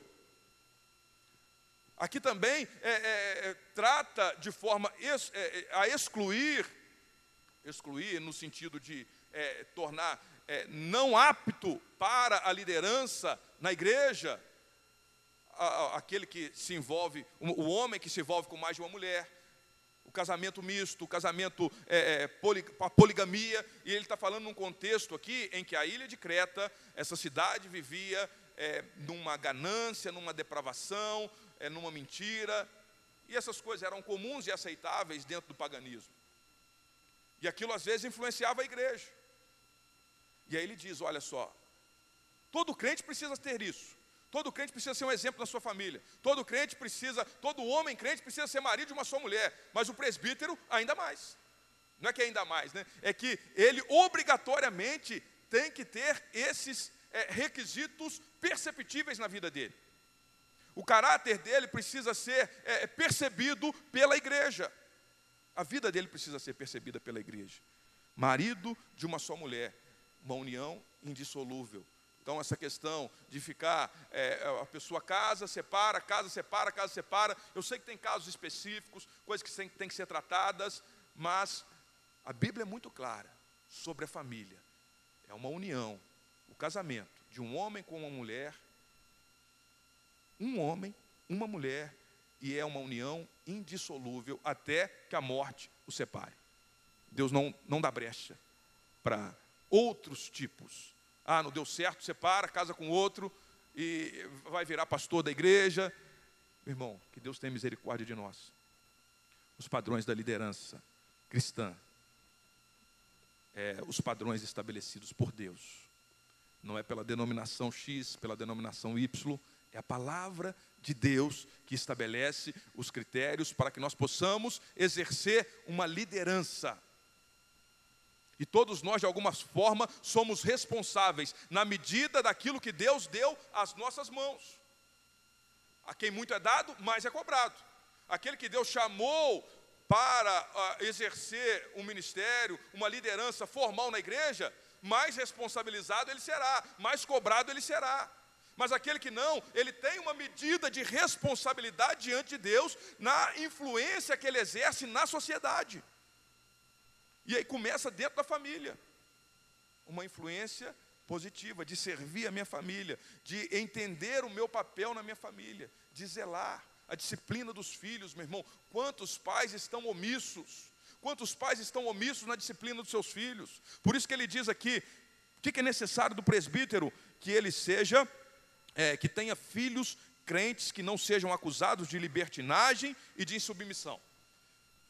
Aqui também é, é, é trata de forma a excluir, excluir no sentido de tornar não apto para a liderança na igreja, aquele que se envolve, o homem que se envolve com mais de uma mulher casamento misto, o casamento, é, é, poli, a poligamia, e ele está falando num contexto aqui em que a ilha de Creta, essa cidade vivia é, numa ganância, numa depravação, é, numa mentira, e essas coisas eram comuns e aceitáveis dentro do paganismo. E aquilo às vezes influenciava a igreja. E aí ele diz: olha só, todo crente precisa ter isso. Todo crente precisa ser um exemplo na sua família. Todo crente precisa, todo homem crente precisa ser marido de uma só mulher. Mas o presbítero, ainda mais. Não é que ainda mais, né? É que ele obrigatoriamente tem que ter esses é, requisitos perceptíveis na vida dele. O caráter dele precisa ser é, percebido pela igreja. A vida dele precisa ser percebida pela igreja. Marido de uma só mulher, uma união indissolúvel. Então, essa questão de ficar, é, a pessoa casa, separa, casa, separa, casa, separa. Eu sei que tem casos específicos, coisas que têm que ser tratadas, mas a Bíblia é muito clara sobre a família. É uma união, o casamento de um homem com uma mulher, um homem, uma mulher, e é uma união indissolúvel até que a morte o separe. Deus não, não dá brecha para outros tipos ah, não deu certo, separa, casa com outro e vai virar pastor da igreja. Meu irmão, que Deus tenha misericórdia de nós. Os padrões da liderança cristã, é, os padrões estabelecidos por Deus, não é pela denominação X, pela denominação Y, é a palavra de Deus que estabelece os critérios para que nós possamos exercer uma liderança e todos nós, de alguma forma, somos responsáveis na medida daquilo que Deus deu às nossas mãos. A quem muito é dado, mais é cobrado. Aquele que Deus chamou para uh, exercer um ministério, uma liderança formal na igreja, mais responsabilizado ele será, mais cobrado ele será. Mas aquele que não, ele tem uma medida de responsabilidade diante de Deus na influência que ele exerce na sociedade. E aí começa dentro da família. Uma influência positiva, de servir a minha família, de entender o meu papel na minha família, de zelar a disciplina dos filhos, meu irmão. Quantos pais estão omissos? Quantos pais estão omissos na disciplina dos seus filhos? Por isso que ele diz aqui: o que é necessário do presbítero? Que ele seja, é, que tenha filhos crentes que não sejam acusados de libertinagem e de insubmissão,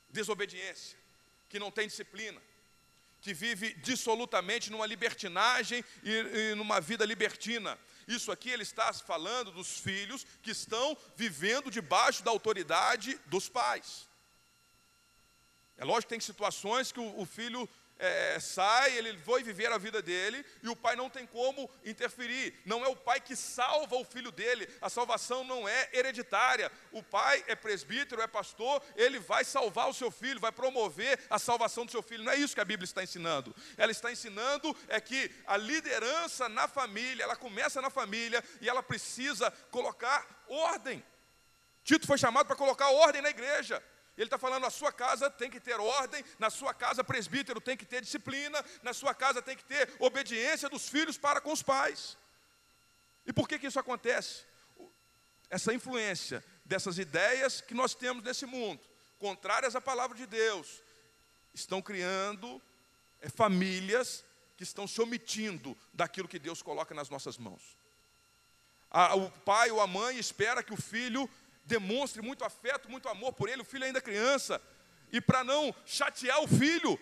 desobediência que não tem disciplina, que vive dissolutamente numa libertinagem e, e numa vida libertina. Isso aqui ele está falando dos filhos que estão vivendo debaixo da autoridade dos pais. É lógico que tem situações que o, o filho é, sai, ele foi viver a vida dele e o pai não tem como interferir. Não é o pai que salva o filho dele, a salvação não é hereditária. O pai é presbítero, é pastor, ele vai salvar o seu filho, vai promover a salvação do seu filho. Não é isso que a Bíblia está ensinando. Ela está ensinando é que a liderança na família, ela começa na família e ela precisa colocar ordem. Tito foi chamado para colocar ordem na igreja. Ele está falando: a sua casa tem que ter ordem, na sua casa, presbítero tem que ter disciplina, na sua casa tem que ter obediência dos filhos para com os pais. E por que, que isso acontece? Essa influência dessas ideias que nós temos nesse mundo, contrárias à palavra de Deus, estão criando é, famílias que estão se omitindo daquilo que Deus coloca nas nossas mãos. A, o pai ou a mãe espera que o filho demonstre muito afeto, muito amor por ele, o filho ainda é criança, e para não chatear o filho,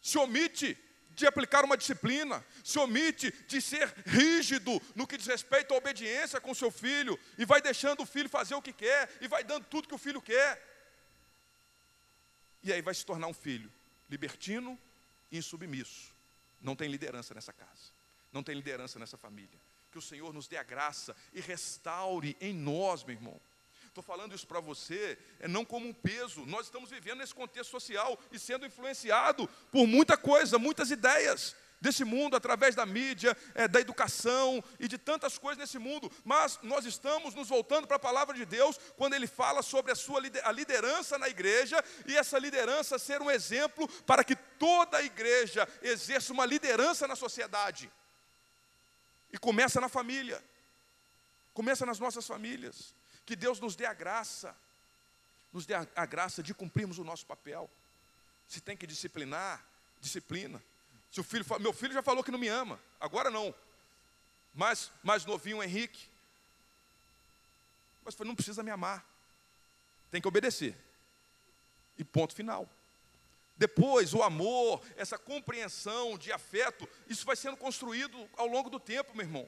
se omite de aplicar uma disciplina, se omite de ser rígido no que diz respeito à obediência com seu filho, e vai deixando o filho fazer o que quer, e vai dando tudo que o filho quer. E aí vai se tornar um filho libertino e insubmisso. Não tem liderança nessa casa, não tem liderança nessa família. Que o Senhor nos dê a graça e restaure em nós, meu irmão. Estou falando isso para você, é não como um peso. Nós estamos vivendo nesse contexto social e sendo influenciado por muita coisa, muitas ideias desse mundo, através da mídia, é, da educação e de tantas coisas nesse mundo, mas nós estamos nos voltando para a palavra de Deus quando ele fala sobre a sua a liderança na igreja e essa liderança ser um exemplo para que toda a igreja exerça uma liderança na sociedade. E começa na família, começa nas nossas famílias. Que Deus nos dê a graça, nos dê a, graça de cumprirmos o nosso papel. Se tem que disciplinar, disciplina. Se o filho, meu filho já falou que não me ama, agora não. Mas mais novinho, Henrique. Mas não precisa me amar. Tem que obedecer. E ponto final. Depois, o amor, essa compreensão de afeto, isso vai sendo construído ao longo do tempo, meu irmão.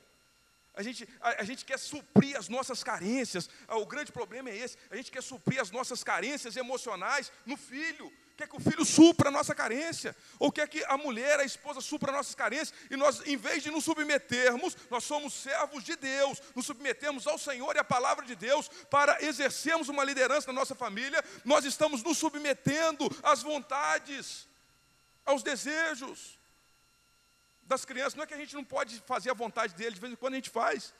A gente, a, a, gente quer suprir as nossas carências, ah, o grande problema é esse: a gente quer suprir as nossas carências emocionais no filho. Quer que o filho supra a nossa carência, ou quer que a mulher, a esposa, supra nossas carências, e nós, em vez de nos submetermos, nós somos servos de Deus, nos submetemos ao Senhor e à palavra de Deus para exercermos uma liderança na nossa família, nós estamos nos submetendo às vontades, aos desejos das crianças. Não é que a gente não pode fazer a vontade deles, de vez em quando a gente faz,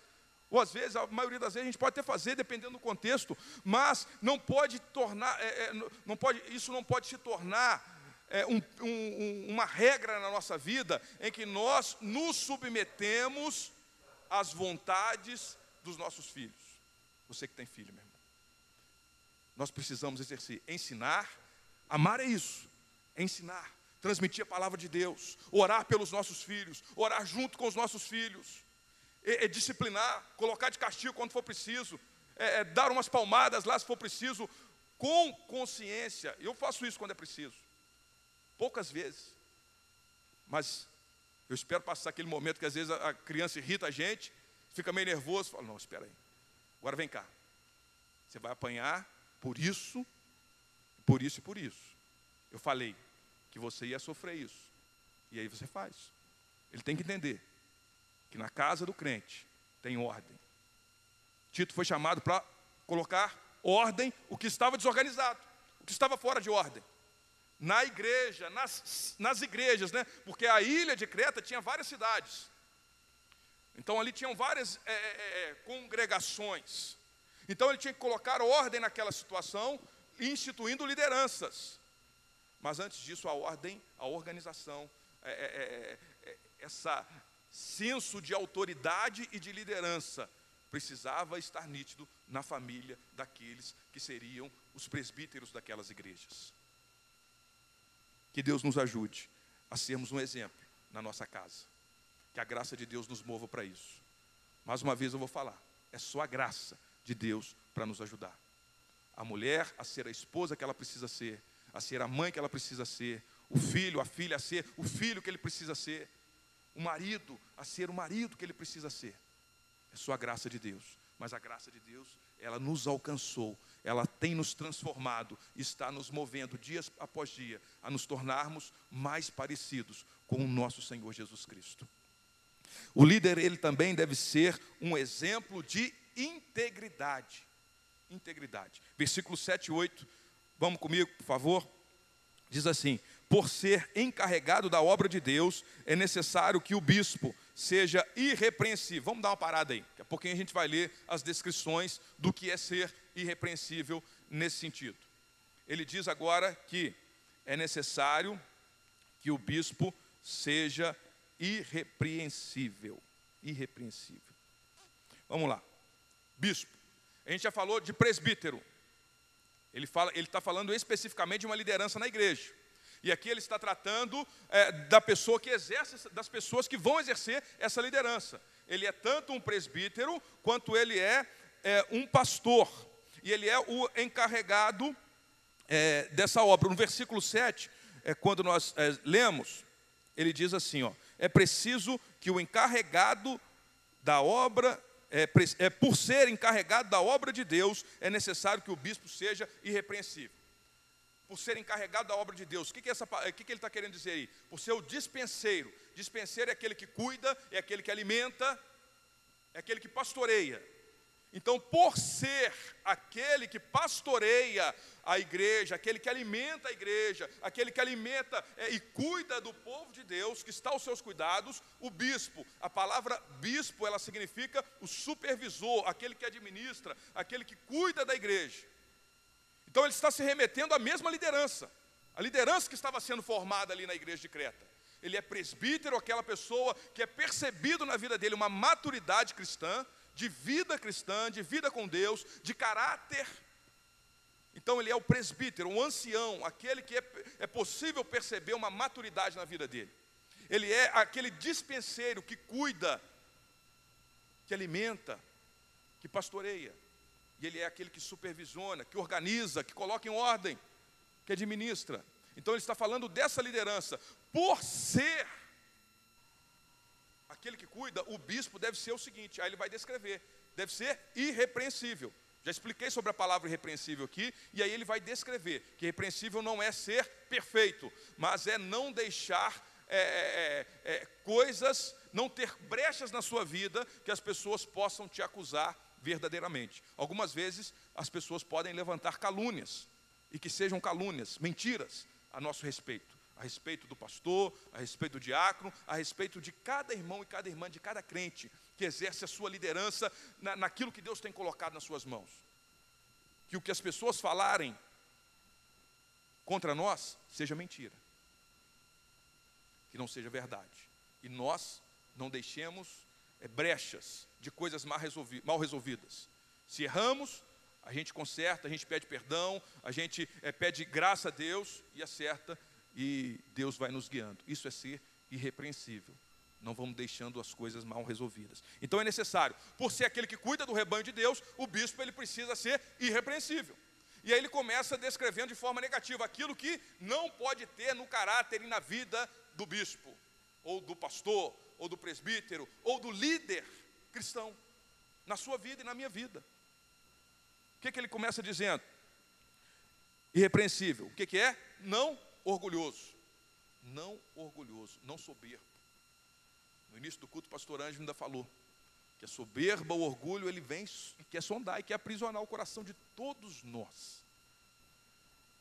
ou às vezes, a maioria das vezes, a gente pode até fazer, dependendo do contexto, mas não pode tornar, é, é, não pode, isso não pode se tornar é, um, um, uma regra na nossa vida em que nós nos submetemos às vontades dos nossos filhos. Você que tem filho, meu irmão. Nós precisamos exercer, ensinar, amar é isso, ensinar, transmitir a palavra de Deus, orar pelos nossos filhos, orar junto com os nossos filhos é, é disciplinar, colocar de castigo quando for preciso, é, é dar umas palmadas lá se for preciso, com consciência. Eu faço isso quando é preciso, poucas vezes, mas eu espero passar aquele momento que às vezes a criança irrita a gente, fica meio nervoso, fala, não, espera aí, agora vem cá, você vai apanhar por isso, por isso e por isso. Eu falei que você ia sofrer isso, e aí você faz. Ele tem que entender que na casa do crente tem ordem. Tito foi chamado para colocar ordem o que estava desorganizado, o que estava fora de ordem. Na igreja, nas, nas igrejas, né? Porque a ilha de Creta tinha várias cidades. Então ali tinham várias é, é, é congregações. Então ele tinha que colocar ordem naquela situação, instituindo lideranças. Mas antes disso, a ordem, a organização, é, é, é essa senso de autoridade e de liderança precisava estar nítido na família daqueles que seriam os presbíteros daquelas igrejas. Que Deus nos ajude a sermos um exemplo na nossa casa. Que a graça de Deus nos mova para isso. Mais uma vez eu vou falar, é só a graça de Deus para nos ajudar. A mulher a ser a esposa que ela precisa ser, a ser a mãe que ela precisa ser, o filho, a filha a ser o filho que ele precisa ser o marido a ser o marido que ele precisa ser. É só a graça de Deus. Mas a graça de Deus, ela nos alcançou, ela tem nos transformado, está nos movendo dia após dia a nos tornarmos mais parecidos com o nosso Senhor Jesus Cristo. O líder, ele também deve ser um exemplo de integridade. Integridade. Versículo 7 e 8. Vamos comigo, por favor. Diz assim: por ser encarregado da obra de Deus, é necessário que o bispo seja irrepreensível. Vamos dar uma parada aí. Daqui a pouquinho a gente vai ler as descrições do que é ser irrepreensível nesse sentido. Ele diz agora que é necessário que o bispo seja irrepreensível. Irrepreensível. Vamos lá. Bispo. A gente já falou de presbítero. Ele está falando especificamente de uma liderança na igreja. E aqui ele está tratando é, da pessoa que exerce, das pessoas que vão exercer essa liderança. Ele é tanto um presbítero, quanto ele é, é um pastor. E ele é o encarregado é, dessa obra. No versículo 7, é, quando nós é, lemos, ele diz assim: ó, é preciso que o encarregado da obra, é, é, por ser encarregado da obra de Deus, é necessário que o bispo seja irrepreensível. Por ser encarregado da obra de Deus. O que, que, essa, que, que ele está querendo dizer aí? Por ser o dispenseiro. Dispenseiro é aquele que cuida, é aquele que alimenta, é aquele que pastoreia. Então, por ser aquele que pastoreia a igreja, aquele que alimenta a igreja, aquele que alimenta é, e cuida do povo de Deus, que está aos seus cuidados, o bispo. A palavra bispo, ela significa o supervisor, aquele que administra, aquele que cuida da igreja. Então, ele está se remetendo à mesma liderança, a liderança que estava sendo formada ali na igreja de Creta. Ele é presbítero, aquela pessoa que é percebido na vida dele uma maturidade cristã, de vida cristã, de vida com Deus, de caráter. Então ele é o presbítero, um ancião, aquele que é, é possível perceber uma maturidade na vida dele. Ele é aquele dispenseiro que cuida, que alimenta, que pastoreia. E ele é aquele que supervisiona, que organiza, que coloca em ordem, que administra. Então ele está falando dessa liderança. Por ser aquele que cuida, o bispo deve ser o seguinte, aí ele vai descrever, deve ser irrepreensível. Já expliquei sobre a palavra irrepreensível aqui, e aí ele vai descrever que irrepreensível não é ser perfeito, mas é não deixar é, é, é, é, coisas, não ter brechas na sua vida que as pessoas possam te acusar verdadeiramente. Algumas vezes as pessoas podem levantar calúnias, e que sejam calúnias, mentiras a nosso respeito a respeito do pastor, a respeito do diácono, a respeito de cada irmão e cada irmã, de cada crente que exerce a sua liderança na, naquilo que Deus tem colocado nas suas mãos. Que o que as pessoas falarem contra nós seja mentira, que não seja verdade. E nós não deixemos é, brechas de coisas mal, resolvi mal resolvidas. Se erramos, a gente conserta, a gente pede perdão, a gente é, pede graça a Deus e acerta e Deus vai nos guiando. Isso é ser irrepreensível. Não vamos deixando as coisas mal resolvidas. Então é necessário, por ser aquele que cuida do rebanho de Deus, o bispo ele precisa ser irrepreensível. E aí ele começa descrevendo de forma negativa aquilo que não pode ter no caráter e na vida do bispo, ou do pastor, ou do presbítero, ou do líder cristão, na sua vida e na minha vida. O que, que ele começa dizendo? Irrepreensível. O que, que é? Não orgulhoso. Não orgulhoso, não soberbo. No início do culto, o pastor Ângelo ainda falou que a soberba, o orgulho, ele vem e quer sondar e quer aprisionar o coração de todos nós.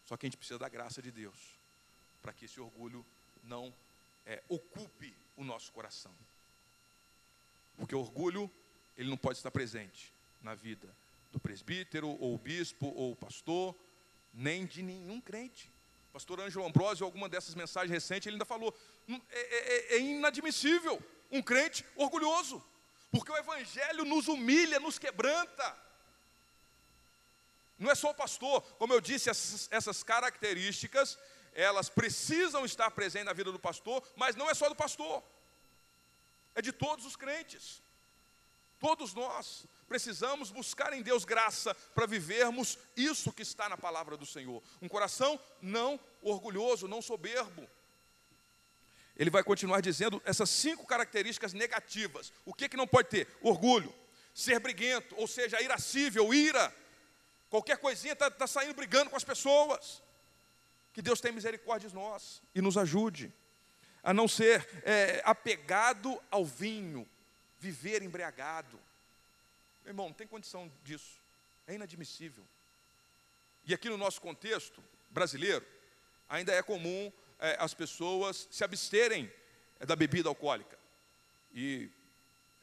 Só que a gente precisa da graça de Deus para que esse orgulho não é, ocupe o nosso coração. Porque o orgulho, ele não pode estar presente na vida do presbítero, ou bispo, ou pastor, nem de nenhum crente. Pastor Ângelo Ambrosio, alguma dessas mensagens recentes, ele ainda falou: hum, é, é, é, é inadmissível um crente orgulhoso, porque o Evangelho nos humilha, nos quebranta. Não é só o pastor, como eu disse, essas, essas características, elas precisam estar presentes na vida do pastor, mas não é só do pastor, é de todos os crentes, todos nós precisamos buscar em Deus graça para vivermos isso que está na palavra do Senhor. Um coração não orgulhoso, não soberbo. Ele vai continuar dizendo essas cinco características negativas. O que, que não pode ter? Orgulho, ser briguento, ou seja, irascível, ira. Qualquer coisinha está tá saindo brigando com as pessoas. Que Deus tenha misericórdia de nós e nos ajude a não ser é, apegado ao vinho, viver embriagado. Meu irmão, não tem condição disso. É inadmissível. E aqui no nosso contexto brasileiro, ainda é comum é, as pessoas se absterem é, da bebida alcoólica. E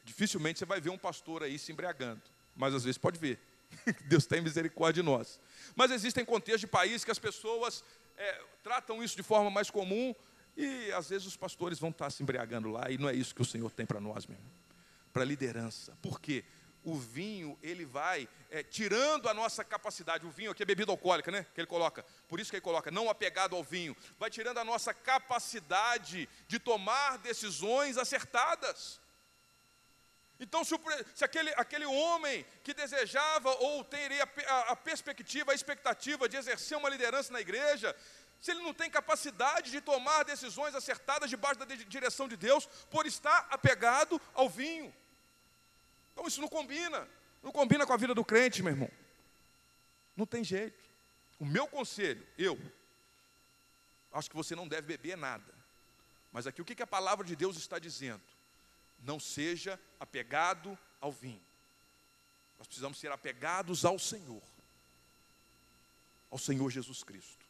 dificilmente você vai ver um pastor aí se embriagando. Mas às vezes pode ver. Deus tem misericórdia de nós. Mas existem contextos de países que as pessoas é, tratam isso de forma mais comum e às vezes os pastores vão estar se embriagando lá e não é isso que o Senhor tem para nós mesmo. Para liderança. Por quê? O vinho, ele vai é, tirando a nossa capacidade. O vinho aqui é bebida alcoólica, né? Que ele coloca. Por isso que ele coloca, não apegado ao vinho. Vai tirando a nossa capacidade de tomar decisões acertadas. Então, se, o, se aquele, aquele homem que desejava ou teria a, a, perspectiva, a expectativa de exercer uma liderança na igreja, se ele não tem capacidade de tomar decisões acertadas debaixo da direção de Deus, por estar apegado ao vinho. Então isso não combina, não combina com a vida do crente, meu irmão. Não tem jeito. O meu conselho, eu, acho que você não deve beber nada. Mas aqui o que a palavra de Deus está dizendo? Não seja apegado ao vinho. Nós precisamos ser apegados ao Senhor, ao Senhor Jesus Cristo,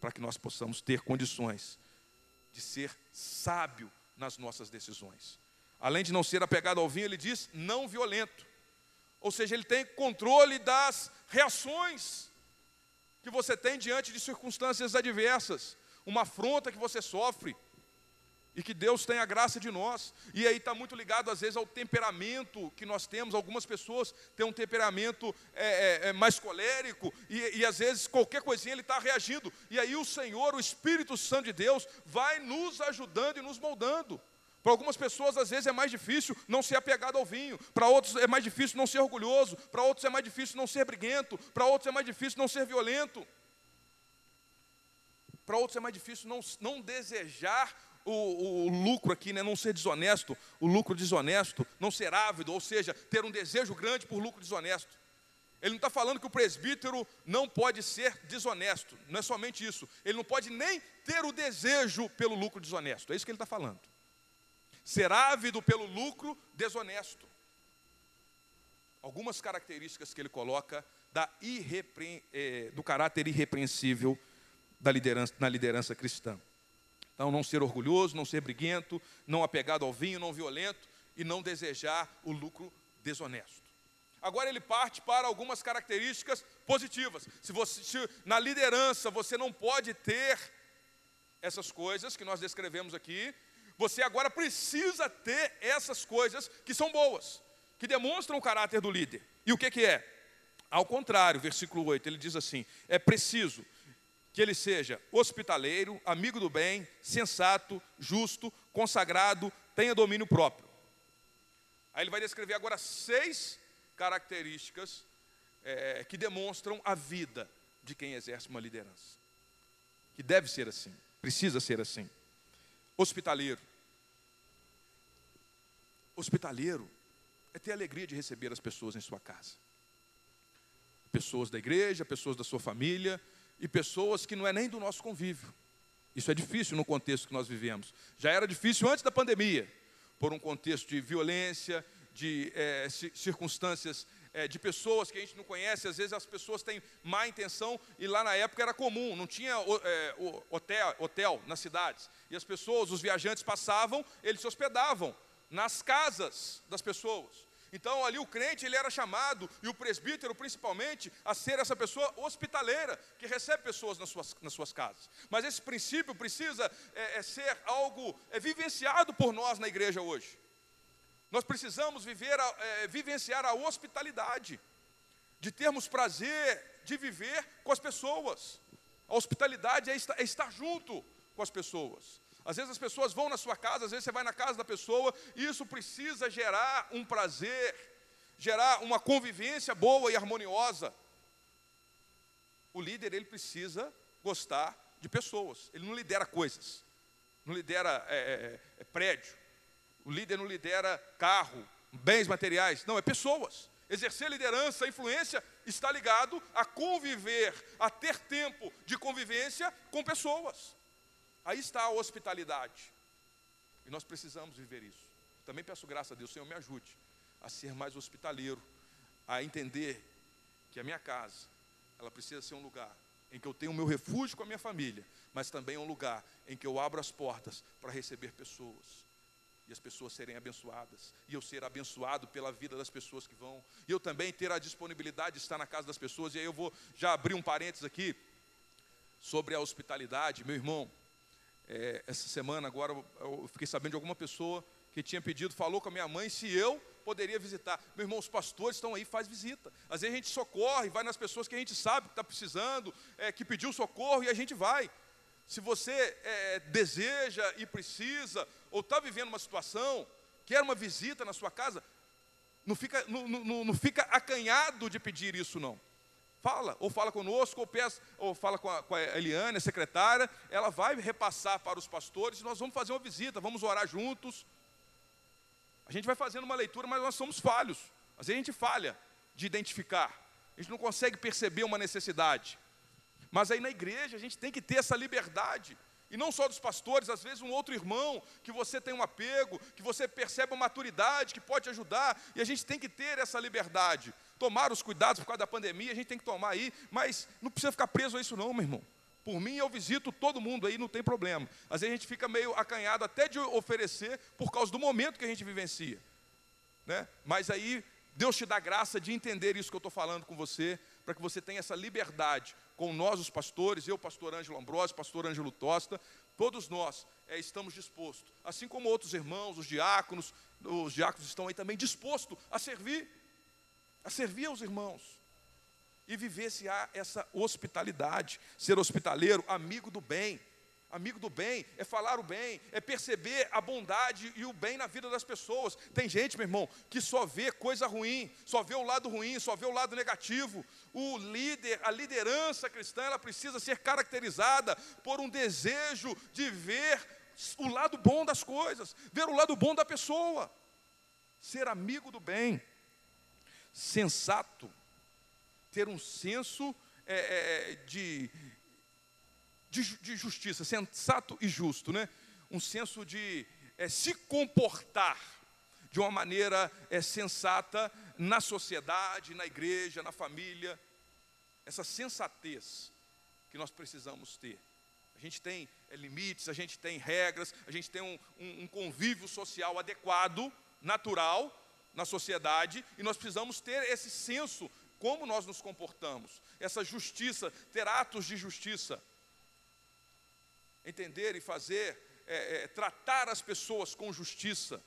para que nós possamos ter condições de ser sábio nas nossas decisões. Além de não ser apegado ao vinho, ele diz não violento. Ou seja, ele tem controle das reações que você tem diante de circunstâncias adversas, uma afronta que você sofre, e que Deus tenha graça de nós. E aí está muito ligado, às vezes, ao temperamento que nós temos. Algumas pessoas têm um temperamento é, é, é mais colérico, e, e, às vezes qualquer coisinha ele está reagindo. E aí o Senhor, o Espírito Santo de Deus, vai nos ajudando e nos moldando. Para algumas pessoas, às vezes, é mais difícil não ser apegado ao vinho. Para outros, é mais difícil não ser orgulhoso. Para outros, é mais difícil não ser briguento. Para outros, é mais difícil não ser violento. Para outros, é mais difícil não, não desejar o, o, lucro aqui, né, não ser desonesto, o lucro desonesto, não ser ávido, ou seja, ter um desejo grande por lucro desonesto. Ele não está falando que o presbítero não pode ser desonesto, não é somente isso. Ele não pode nem ter o desejo pelo lucro desonesto, é isso que ele está falando. Ser ávido pelo lucro desonesto. Algumas características que ele coloca da irrepre... Eh, do caráter irrepreensível da liderança, na liderança cristã. Então, não ser orgulhoso, não ser briguento, não apegado ao vinho, não violento e não desejar o lucro desonesto. Agora ele parte para algumas características positivas. Se você se na liderança você não pode ter essas coisas que nós descrevemos aqui, você agora precisa ter essas coisas que são boas, que demonstram o caráter do líder. E o que, que é? Ao contrário, versículo 8, ele diz assim: é preciso que ele seja hospitaleiro, amigo do bem, sensato, justo, consagrado, tenha domínio próprio. Aí ele vai descrever agora seis características é, que demonstram a vida de quem exerce uma liderança. Que deve ser assim, precisa ser assim. Hospitaleiro. Hospitaleiro é ter alegria de receber as pessoas em sua casa. Pessoas da igreja, pessoas da sua família, e pessoas que não é nem do nosso convívio. Isso é difícil no contexto que nós vivemos. Já era difícil antes da pandemia, por um contexto de violência, de é, circunstâncias é, de pessoas que a gente não conhece, às vezes as pessoas têm má intenção, e lá na época era comum, não tinha é, hotel, hotel nas cidades. E as pessoas, os viajantes passavam, eles se hospedavam nas casas das pessoas. Então ali o crente ele era chamado, e o presbítero principalmente, a ser essa pessoa hospitaleira, que recebe pessoas nas suas, nas suas casas. Mas esse princípio precisa é, é ser algo é, vivenciado por nós na igreja hoje. Nós precisamos viver a, é, vivenciar a hospitalidade, de termos prazer de viver com as pessoas. A hospitalidade é estar, é estar junto com as pessoas. Às vezes as pessoas vão na sua casa, às vezes você vai na casa da pessoa, isso precisa gerar um prazer, gerar uma convivência boa e harmoniosa. O líder, ele precisa gostar de pessoas, ele não lidera coisas, não lidera é, é, é prédio, o líder não lidera carro, bens materiais, não, é pessoas. Exercer liderança, influência, está ligado a conviver, a ter tempo de convivência com pessoas. Aí está a hospitalidade. E nós precisamos viver isso. Também peço graça a Deus, Senhor, me ajude a ser mais hospitaleiro, a entender que a minha casa, ela precisa ser um lugar em que eu tenho o meu refúgio com a minha família, mas também um lugar em que eu abro as portas para receber pessoas. E as pessoas serem abençoadas, e eu ser abençoado pela vida das pessoas que vão, e eu também ter a disponibilidade de estar na casa das pessoas, e aí eu vou já abrir um parênteses aqui sobre a hospitalidade, meu irmão. É, essa semana agora eu fiquei sabendo de alguma pessoa que tinha pedido, falou com a minha mãe se eu poderia visitar. Meu irmão, os pastores estão aí, faz visita. Às vezes a gente socorre, vai nas pessoas que a gente sabe que está precisando, é, que pediu socorro e a gente vai. Se você é, deseja e precisa, ou está vivendo uma situação, quer uma visita na sua casa, não fica, não, não, não fica acanhado de pedir isso, não. Fala, ou fala conosco, ou, peça, ou fala com a, com a Eliane, a secretária, ela vai repassar para os pastores, nós vamos fazer uma visita, vamos orar juntos. A gente vai fazendo uma leitura, mas nós somos falhos. Às vezes a gente falha de identificar, a gente não consegue perceber uma necessidade. Mas aí na igreja a gente tem que ter essa liberdade. E não só dos pastores, às vezes um outro irmão que você tem um apego, que você percebe uma maturidade, que pode ajudar, e a gente tem que ter essa liberdade. Tomar os cuidados por causa da pandemia, a gente tem que tomar aí, mas não precisa ficar preso a isso não, meu irmão. Por mim, eu visito todo mundo aí, não tem problema. Às vezes a gente fica meio acanhado até de oferecer por causa do momento que a gente vivencia. Né? Mas aí, Deus te dá graça de entender isso que eu estou falando com você, para que você tenha essa liberdade com nós, os pastores, eu, pastor Ângelo Ambrosio, pastor Ângelo Tosta, todos nós é, estamos dispostos, assim como outros irmãos, os diáconos, os diáconos estão aí também dispostos a servir, a servir aos irmãos e viver essa hospitalidade, ser hospitaleiro, amigo do bem, Amigo do bem é falar o bem, é perceber a bondade e o bem na vida das pessoas. Tem gente, meu irmão, que só vê coisa ruim, só vê o lado ruim, só vê o lado negativo. O líder, a liderança cristã, ela precisa ser caracterizada por um desejo de ver o lado bom das coisas, ver o lado bom da pessoa. Ser amigo do bem, sensato, ter um senso é, é, de de, de justiça, sensato e justo, né? um senso de é, se comportar de uma maneira é, sensata na sociedade, na igreja, na família. Essa sensatez que nós precisamos ter. A gente tem é, limites, a gente tem regras, a gente tem um, um, um convívio social adequado, natural na sociedade, e nós precisamos ter esse senso como nós nos comportamos, essa justiça, ter atos de justiça entender e fazer, é, é, tratar as pessoas com justiça,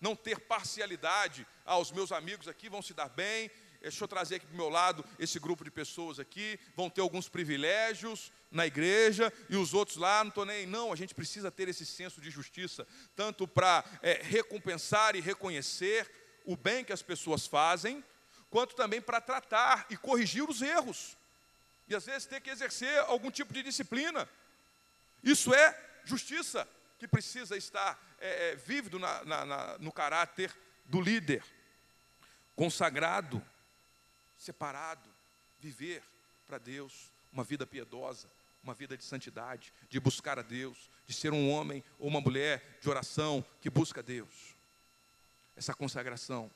não ter parcialidade. Ah, os meus amigos aqui vão se dar bem, deixa eu trazer aqui para o meu lado esse grupo de pessoas aqui, vão ter alguns privilégios na igreja e os outros lá, não estou nem. Não, a gente precisa ter esse senso de justiça, tanto para é, recompensar e reconhecer o bem que as pessoas fazem, quanto também para tratar e corrigir os erros. E às vezes ter que exercer algum tipo de disciplina. Isso é justiça que precisa estar é, é, vívido na, na, na, no caráter do líder, consagrado, separado, viver para Deus uma vida piedosa, uma vida de santidade, de buscar a Deus, de ser um homem ou uma mulher de oração que busca Deus. Essa consagração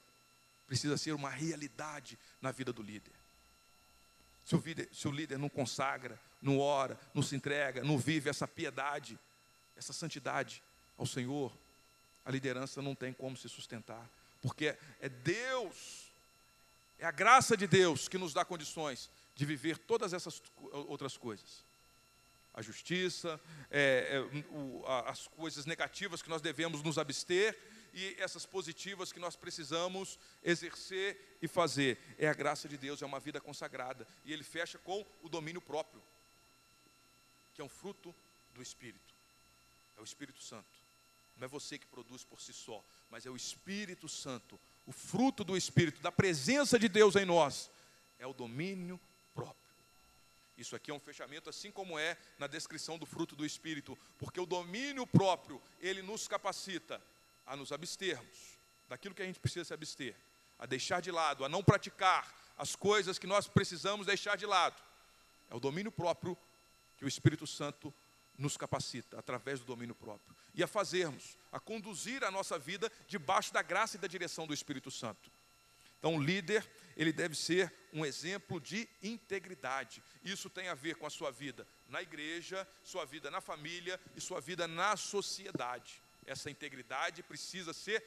precisa ser uma realidade na vida do líder. Se o líder, se o líder não consagra, não ora, não se entrega, não vive essa piedade, essa santidade ao Senhor, a liderança não tem como se sustentar, porque é Deus, é a graça de Deus que nos dá condições de viver todas essas outras coisas. A justiça, é, é, o, as coisas negativas que nós devemos nos abster e essas positivas que nós precisamos exercer e fazer. É a graça de Deus, é uma vida consagrada. E ele fecha com o domínio próprio, que é um fruto do Espírito. É o Espírito Santo. Não é você que produz por si só, mas é o Espírito Santo. O fruto do Espírito, da presença de Deus em nós, é o domínio próprio. Isso aqui é um fechamento, assim como é na descrição do fruto do Espírito, porque o domínio próprio, ele nos capacita a nos abstermos daquilo que a gente precisa se abster, a deixar de lado, a não praticar as coisas que nós precisamos deixar de lado. É o domínio próprio que o Espírito Santo nos capacita, através do domínio próprio. E a fazermos, a conduzir a nossa vida debaixo da graça e da direção do Espírito Santo. Então, o líder, ele deve ser um exemplo de integridade. Isso tem a ver com a sua vida na igreja, sua vida na família e sua vida na sociedade essa integridade precisa ser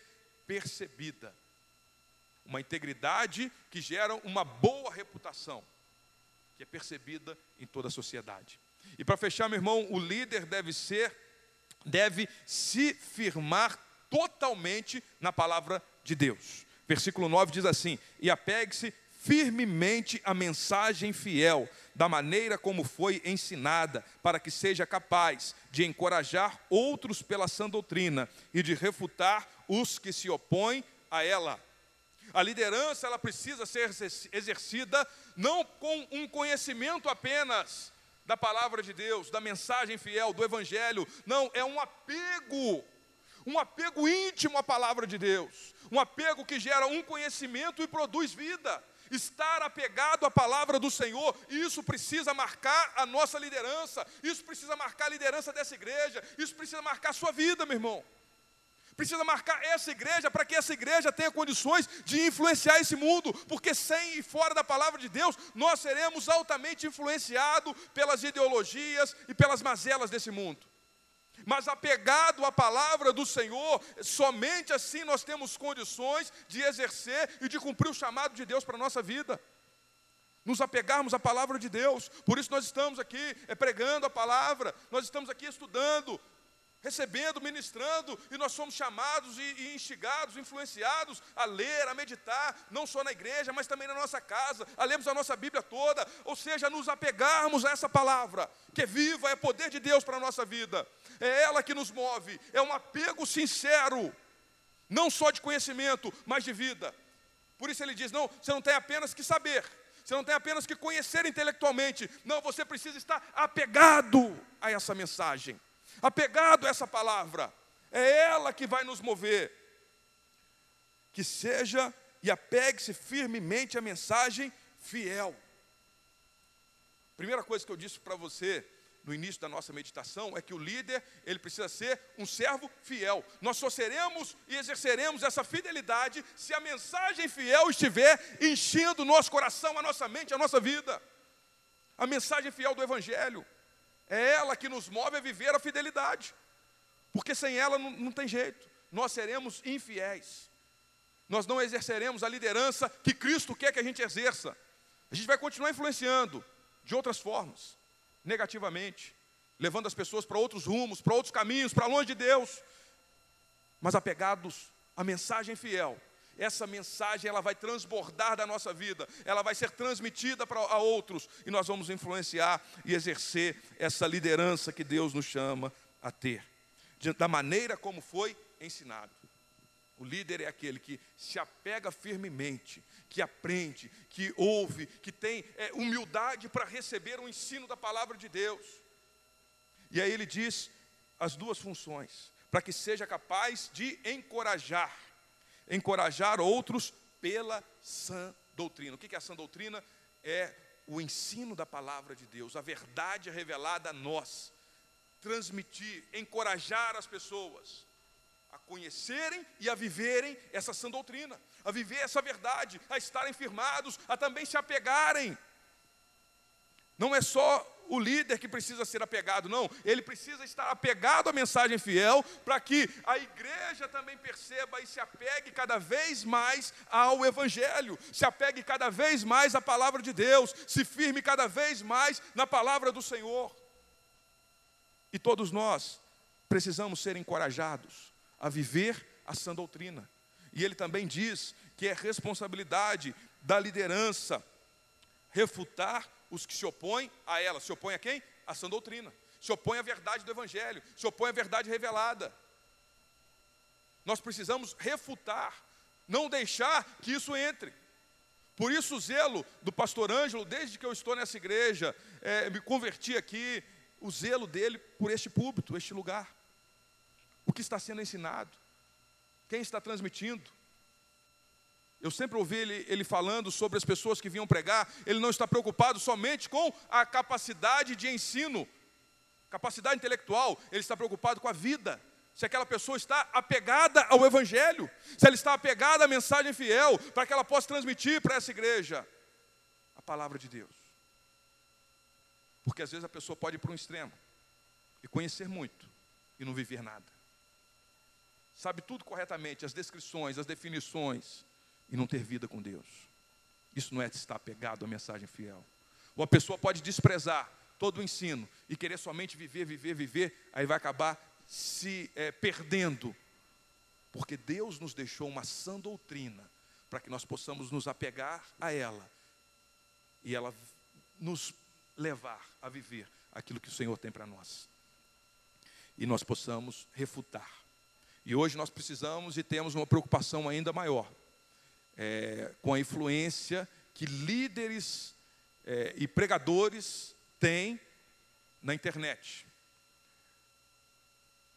percebida. Uma integridade que gera uma boa reputação, que é percebida em toda a sociedade. E para fechar, meu irmão, o líder deve ser, deve se firmar totalmente na palavra de Deus. Versículo 9 diz assim: E apegue-se firmemente à mensagem fiel, da maneira como foi ensinada, para que seja capaz de encorajar outros pela sã doutrina e de refutar os que se opõem a ela. A liderança ela precisa ser exercida não com um conhecimento apenas da palavra de Deus, da mensagem fiel, do evangelho. Não, é um apego, um apego íntimo à palavra de Deus, um apego que gera um conhecimento e produz vida. Estar apegado à palavra do Senhor, isso precisa marcar a nossa liderança, isso precisa marcar a liderança dessa igreja, isso precisa marcar a sua vida, meu irmão precisa marcar essa igreja para que essa igreja tenha condições de influenciar esse mundo, porque sem e fora da palavra de Deus, nós seremos altamente influenciados pelas ideologias e pelas mazelas desse mundo. Mas apegado à palavra do Senhor, somente assim nós temos condições de exercer e de cumprir o chamado de Deus para a nossa vida. Nos apegarmos à palavra de Deus. Por isso nós estamos aqui é, pregando a palavra, nós estamos aqui estudando, recebendo, ministrando, e nós somos chamados e, e, instigados, influenciados a ler, a meditar, não só na igreja, mas também na nossa casa, a lermos a nossa Bíblia toda, ou seja, nos apegarmos a essa palavra, que é viva, é poder de Deus para a nossa vida, é ela que nos move, é um apego sincero, não só de conhecimento, mas de vida. Por isso ele diz: não, você não tem apenas que saber, você não tem apenas que conhecer intelectualmente, não, você precisa estar apegado a essa mensagem apegado a essa palavra. É ela que vai nos mover. Que seja e apegue-se firmemente à mensagem fiel. Primeira coisa que eu disse para você no início da nossa meditação é que o líder, ele precisa ser um servo fiel. Nós só seremos e exerceremos essa fidelidade se a mensagem fiel estiver enchendo o nosso coração, a nossa mente, a nossa vida. A mensagem fiel do evangelho. É ela que nos move a viver a fidelidade. Porque sem ela não, não tem jeito. Nós seremos infiéis. Nós não exerceremos a liderança que Cristo quer que a gente exerça. A gente vai continuar influenciando de outras formas, negativamente, levando as pessoas para outros rumos, para outros caminhos, para longe de Deus, mas apegados à mensagem fiel essa mensagem ela vai transbordar da nossa vida, ela vai ser transmitida para a outros e nós vamos influenciar e exercer essa liderança que Deus nos chama a ter, da maneira como foi ensinado. O líder é aquele que se apega firmemente, que aprende, que ouve, que tem é, humildade para receber o ensino da palavra de Deus. E aí ele diz as duas funções, para que seja capaz de encorajar encorajar outros pela sã doutrina. O que é a sã doutrina? É o ensino da palavra de Deus, a verdade revelada a nós. Transmitir, encorajar as pessoas conhecerem e a viverem essa sã doutrina, a viver essa verdade, a estarem firmados, a também se apegarem. Não é só o líder que precisa ser apegado, não. Ele precisa estar apegado à mensagem fiel para que a igreja também perceba e se apegue cada vez mais ao Evangelho, se apegue cada vez mais à palavra de Deus, se firme cada vez mais na palavra do Senhor. E todos nós precisamos ser encorajados a viver a sã doutrina. E ele também diz que é responsabilidade da liderança refutar os que se opõem a ela. Se opõem a quem? A sã doutrina. Se opõem à verdade do Evangelho. Se opõem à verdade revelada. Nós precisamos refutar, não deixar que isso entre. Por isso o zelo do pastor Ângelo, desde que eu estou nessa igreja, é, me converti aqui, o zelo dele por este púlpito, este lugar. O que está sendo ensinado? Quem está transmitindo? Eu sempre ouvi ele, ele, falando sobre as pessoas que vinham pregar. Ele não está preocupado somente com a capacidade de ensino, capacidade intelectual. Ele está preocupado com a vida. Se aquela pessoa está apegada ao Evangelho, se ela está apegada à mensagem fiel, para que ela possa transmitir para essa igreja a palavra de Deus. Porque às vezes a pessoa pode ir para um extremo e conhecer muito e não viver nada. Sabe tudo corretamente, as descrições, as definições, e não ter vida com Deus. Isso não é estar apegado à mensagem fiel. Ou a pessoa pode desprezar todo o ensino e querer somente viver, viver, viver, aí vai acabar se é, perdendo. Porque Deus nos deixou uma sã doutrina para que nós possamos nos apegar a ela e ela nos levar a viver aquilo que o Senhor tem para nós. E nós possamos refutar. E hoje nós precisamos e temos uma preocupação ainda maior é, com a influência que líderes é, e pregadores têm na internet.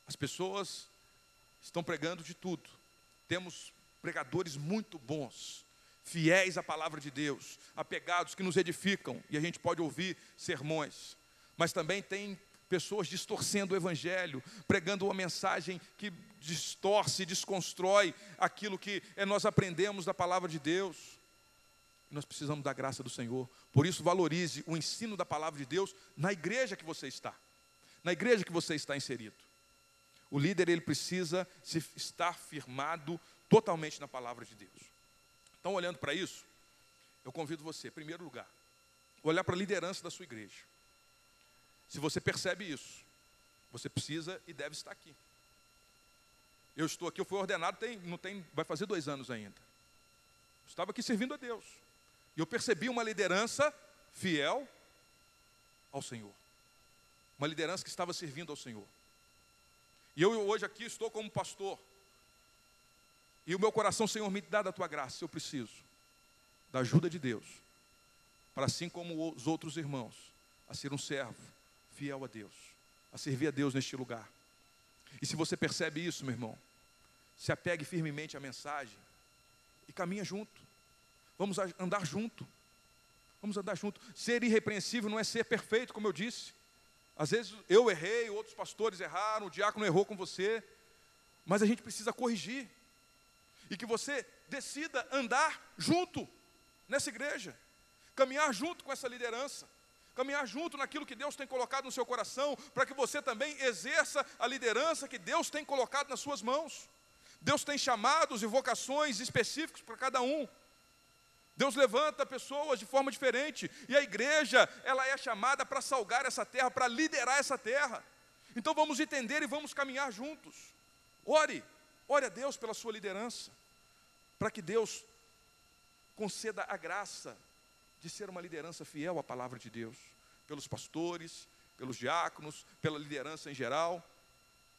As pessoas estão pregando de tudo. Temos pregadores muito bons, fiéis à palavra de Deus, apegados que nos edificam e a gente pode ouvir sermões. Mas também tem pessoas distorcendo o evangelho, pregando uma mensagem que distorce, desconstrói aquilo que é, nós aprendemos da palavra de Deus. Nós precisamos da graça do Senhor. Por isso, valorize o ensino da palavra de Deus na igreja que você está, na igreja que você está inserido. O líder ele precisa estar firmado totalmente na palavra de Deus. Então, olhando para isso, eu convido você, em primeiro lugar, olhar para a liderança da sua igreja. Se você percebe isso, você precisa e deve estar aqui. Eu estou aqui, eu fui ordenado, tem, não tem, vai fazer dois anos ainda. Estava aqui servindo a Deus. E eu percebi uma liderança fiel ao Senhor. Uma liderança que estava servindo ao Senhor. E eu hoje aqui estou como pastor. E o meu coração, Senhor, me dá da tua graça. Eu preciso da ajuda de Deus. Para assim como os outros irmãos, a ser um servo fiel a Deus, a servir a Deus neste lugar. E se você percebe isso, meu irmão, se apegue firmemente à mensagem e caminha junto. Vamos andar junto. Vamos andar junto. Ser irrepreensível não é ser perfeito, como eu disse. Às vezes eu errei, outros pastores erraram, o diácono errou com você, mas a gente precisa corrigir. E que você decida andar junto nessa igreja, caminhar junto com essa liderança, caminhar junto naquilo que Deus tem colocado no seu coração, para que você também exerça a liderança que Deus tem colocado nas suas mãos. Deus tem chamados e vocações específicos para cada um. Deus levanta pessoas de forma diferente, e a igreja, ela é chamada para salgar essa terra, para liderar essa terra. Então vamos entender e vamos caminhar juntos. Ore, ore a Deus pela sua liderança, para que Deus conceda a graça de ser uma liderança fiel à palavra de Deus, pelos pastores, pelos diáconos, pela liderança em geral,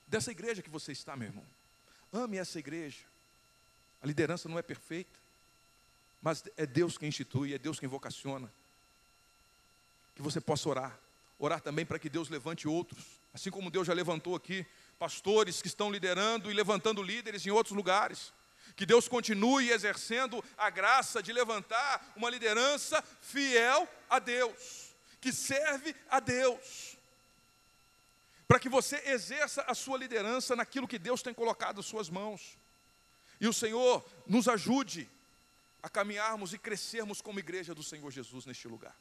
dessa igreja que você está, meu irmão. Ame essa igreja. A liderança não é perfeita, mas é Deus quem institui, é Deus quem vocaciona. Que você possa orar. Orar também para que Deus levante outros. Assim como Deus já levantou aqui pastores que estão liderando e levantando líderes em outros lugares. Que Deus continue exercendo a graça de levantar uma liderança fiel a Deus, que serve a Deus. Para que você exerça a sua liderança naquilo que Deus tem colocado em suas mãos. E o Senhor nos ajude a caminharmos e crescermos como igreja do Senhor Jesus neste lugar.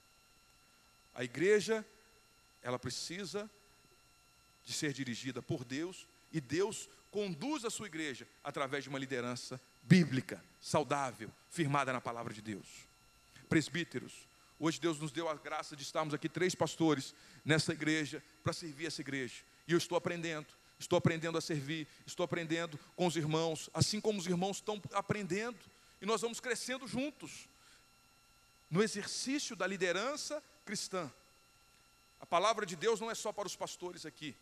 A igreja, ela precisa de ser dirigida por Deus e Deus conduz a sua igreja através de uma liderança bíblica, saudável, firmada na palavra de Deus. Presbíteros, hoje Deus nos deu a graça de estarmos aqui três pastores nessa igreja para servir essa igreja. E eu estou aprendendo, estou aprendendo a servir, estou aprendendo com os irmãos, assim como os irmãos estão aprendendo e nós vamos crescendo juntos no exercício da liderança cristã. A palavra de Deus não é só para os pastores aqui,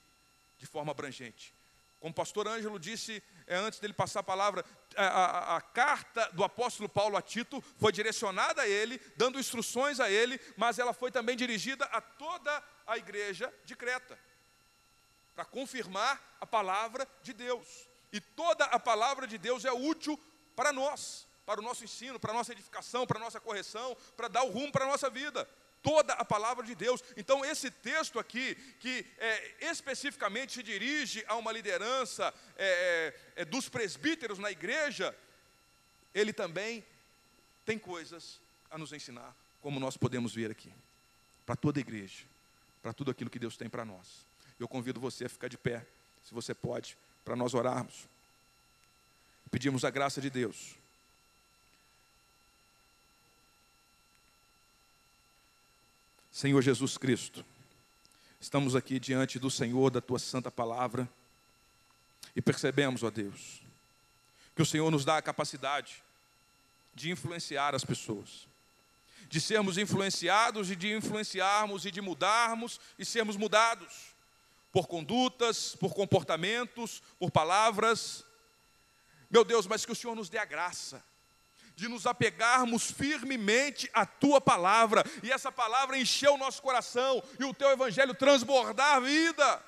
de forma abrangente. Como o pastor Ângelo disse é, antes dele passar a palavra, a, a, a, carta do apóstolo Paulo a Tito foi direcionada a ele, dando instruções a ele, mas ela foi também dirigida a toda a igreja de Creta, para confirmar a palavra de Deus. E toda a palavra de Deus é útil para nós para o nosso ensino, para a nossa edificação, para a nossa correção, para dar o rumo para a nossa vida. Toda a palavra de Deus. Então, esse texto aqui, que é, especificamente se dirige a uma liderança é, é, é, dos presbíteros na igreja, ele também tem coisas a nos ensinar, como nós podemos ver aqui, para toda a igreja, para tudo aquilo que Deus tem para nós. Eu convido você a ficar de pé, se você pode, para nós orarmos. Pedimos a graça de Deus Senhor Jesus Cristo, estamos aqui diante do Senhor, da tua santa palavra, e percebemos, ó Deus, que o Senhor nos dá a capacidade de influenciar as pessoas, de sermos influenciados e de influenciarmos e de mudarmos e sermos mudados por condutas, por comportamentos, por palavras. Meu Deus, mas que o Senhor nos dê a graça de nos apegarmos firmemente à tua palavra, e essa palavra encheu o nosso coração, e o teu evangelho transbordar a vida,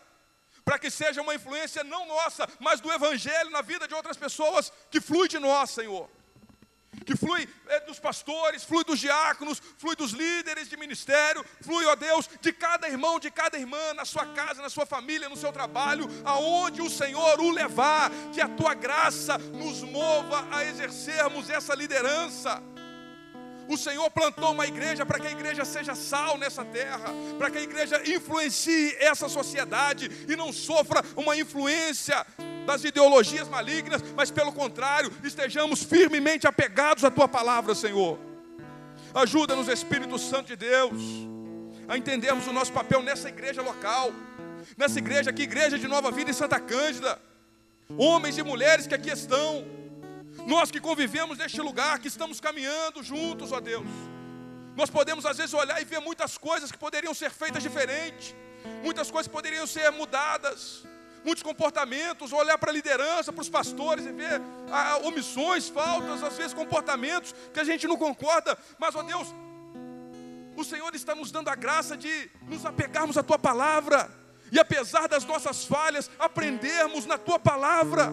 para que seja uma influência não nossa, mas do evangelho na vida de outras pessoas, que flui de nós, Senhor que flui é, dos pastores, flui dos diáconos, flui dos líderes de ministério, flui, ó Deus, de cada irmão, de cada irmã, na sua casa, na sua família, no seu trabalho, aonde o Senhor o levar, que a tua graça nos mova a exercermos essa liderança. O Senhor plantou uma igreja para que a igreja seja sal nessa terra, para que a igreja influencie essa sociedade e não sofra uma influência das ideologias malignas, mas pelo contrário, estejamos firmemente apegados à tua palavra, Senhor. Ajuda-nos, Espírito Santo de Deus, a entendermos o nosso papel nessa igreja local, nessa igreja aqui, igreja de Nova Vida em Santa Cândida. Homens e mulheres que aqui estão, nós que convivemos neste lugar, que estamos caminhando juntos, ó Deus. Nós podemos às vezes olhar e ver muitas coisas que poderiam ser feitas diferente, muitas coisas poderiam ser mudadas, muitos comportamentos, olhar para a liderança, para os pastores e ver ah, omissões, faltas, às vezes comportamentos que a gente não concorda, mas, ó Deus, o Senhor está nos dando a graça de nos apegarmos à Tua palavra e, apesar das nossas falhas, aprendermos na Tua palavra,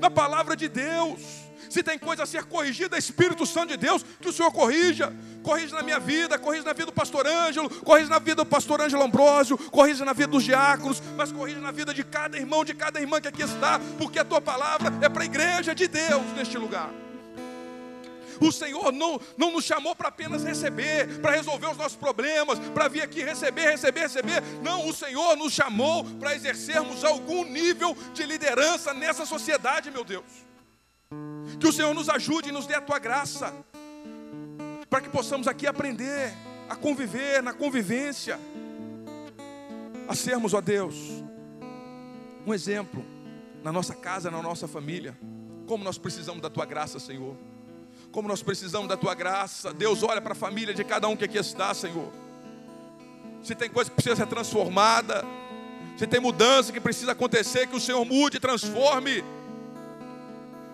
na palavra de Deus. Se tem coisa a ser corrigida, Espírito Santo de Deus, que o Senhor corrija. Corrija na minha vida, corrija na vida do pastor Ângelo, corrija na vida do pastor Ângelo Ambrósio, corrija na vida dos diáconos, mas corrija na vida de cada irmão, de cada irmã que aqui está, porque a tua palavra é para a igreja de Deus neste lugar. O Senhor não, não nos chamou para apenas receber, para resolver os nossos problemas, para vir aqui receber, receber, receber. Não, o Senhor nos chamou para exercermos algum nível de liderança nessa sociedade, meu Deus. Que o Senhor nos ajude e nos dê a tua graça, para que possamos aqui aprender a conviver na convivência, a sermos, ó Deus, um exemplo na nossa casa, na nossa família. Como nós precisamos da tua graça, Senhor. Como nós precisamos da tua graça. Deus olha para a família de cada um que aqui está, Senhor. Se tem coisa que precisa ser transformada, se tem mudança que precisa acontecer, que o Senhor mude e transforme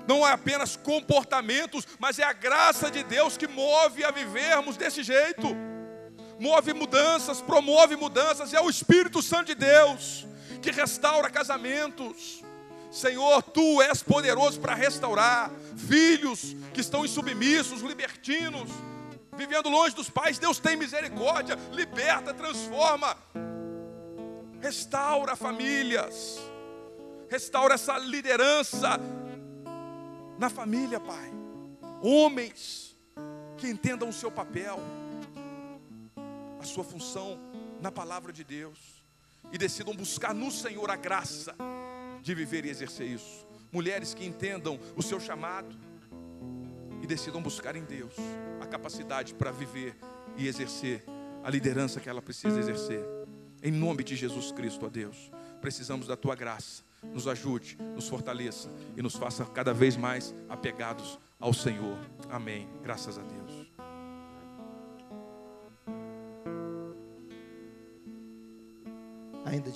não é apenas comportamentos, mas é a graça de Deus que move a vivermos desse jeito. Move mudanças, promove mudanças, é o Espírito Santo de Deus que restaura casamentos. Senhor, tu és poderoso para restaurar filhos que estão insubmissos, libertinos, vivendo longe dos pais. Deus tem misericórdia, liberta, transforma, restaura famílias, restaura essa liderança na família, Pai. Homens que entendam o seu papel, a sua função na palavra de Deus e decidam buscar no Senhor a graça de viver e exercer isso. Mulheres que entendam o seu chamado e decidam buscar em Deus a capacidade para viver e exercer a liderança que ela precisa exercer. Em nome de Jesus Cristo, ó Deus, precisamos da tua graça nos ajude, nos fortaleça e nos faça cada vez mais apegados ao Senhor. Amém. Graças a Deus. Ainda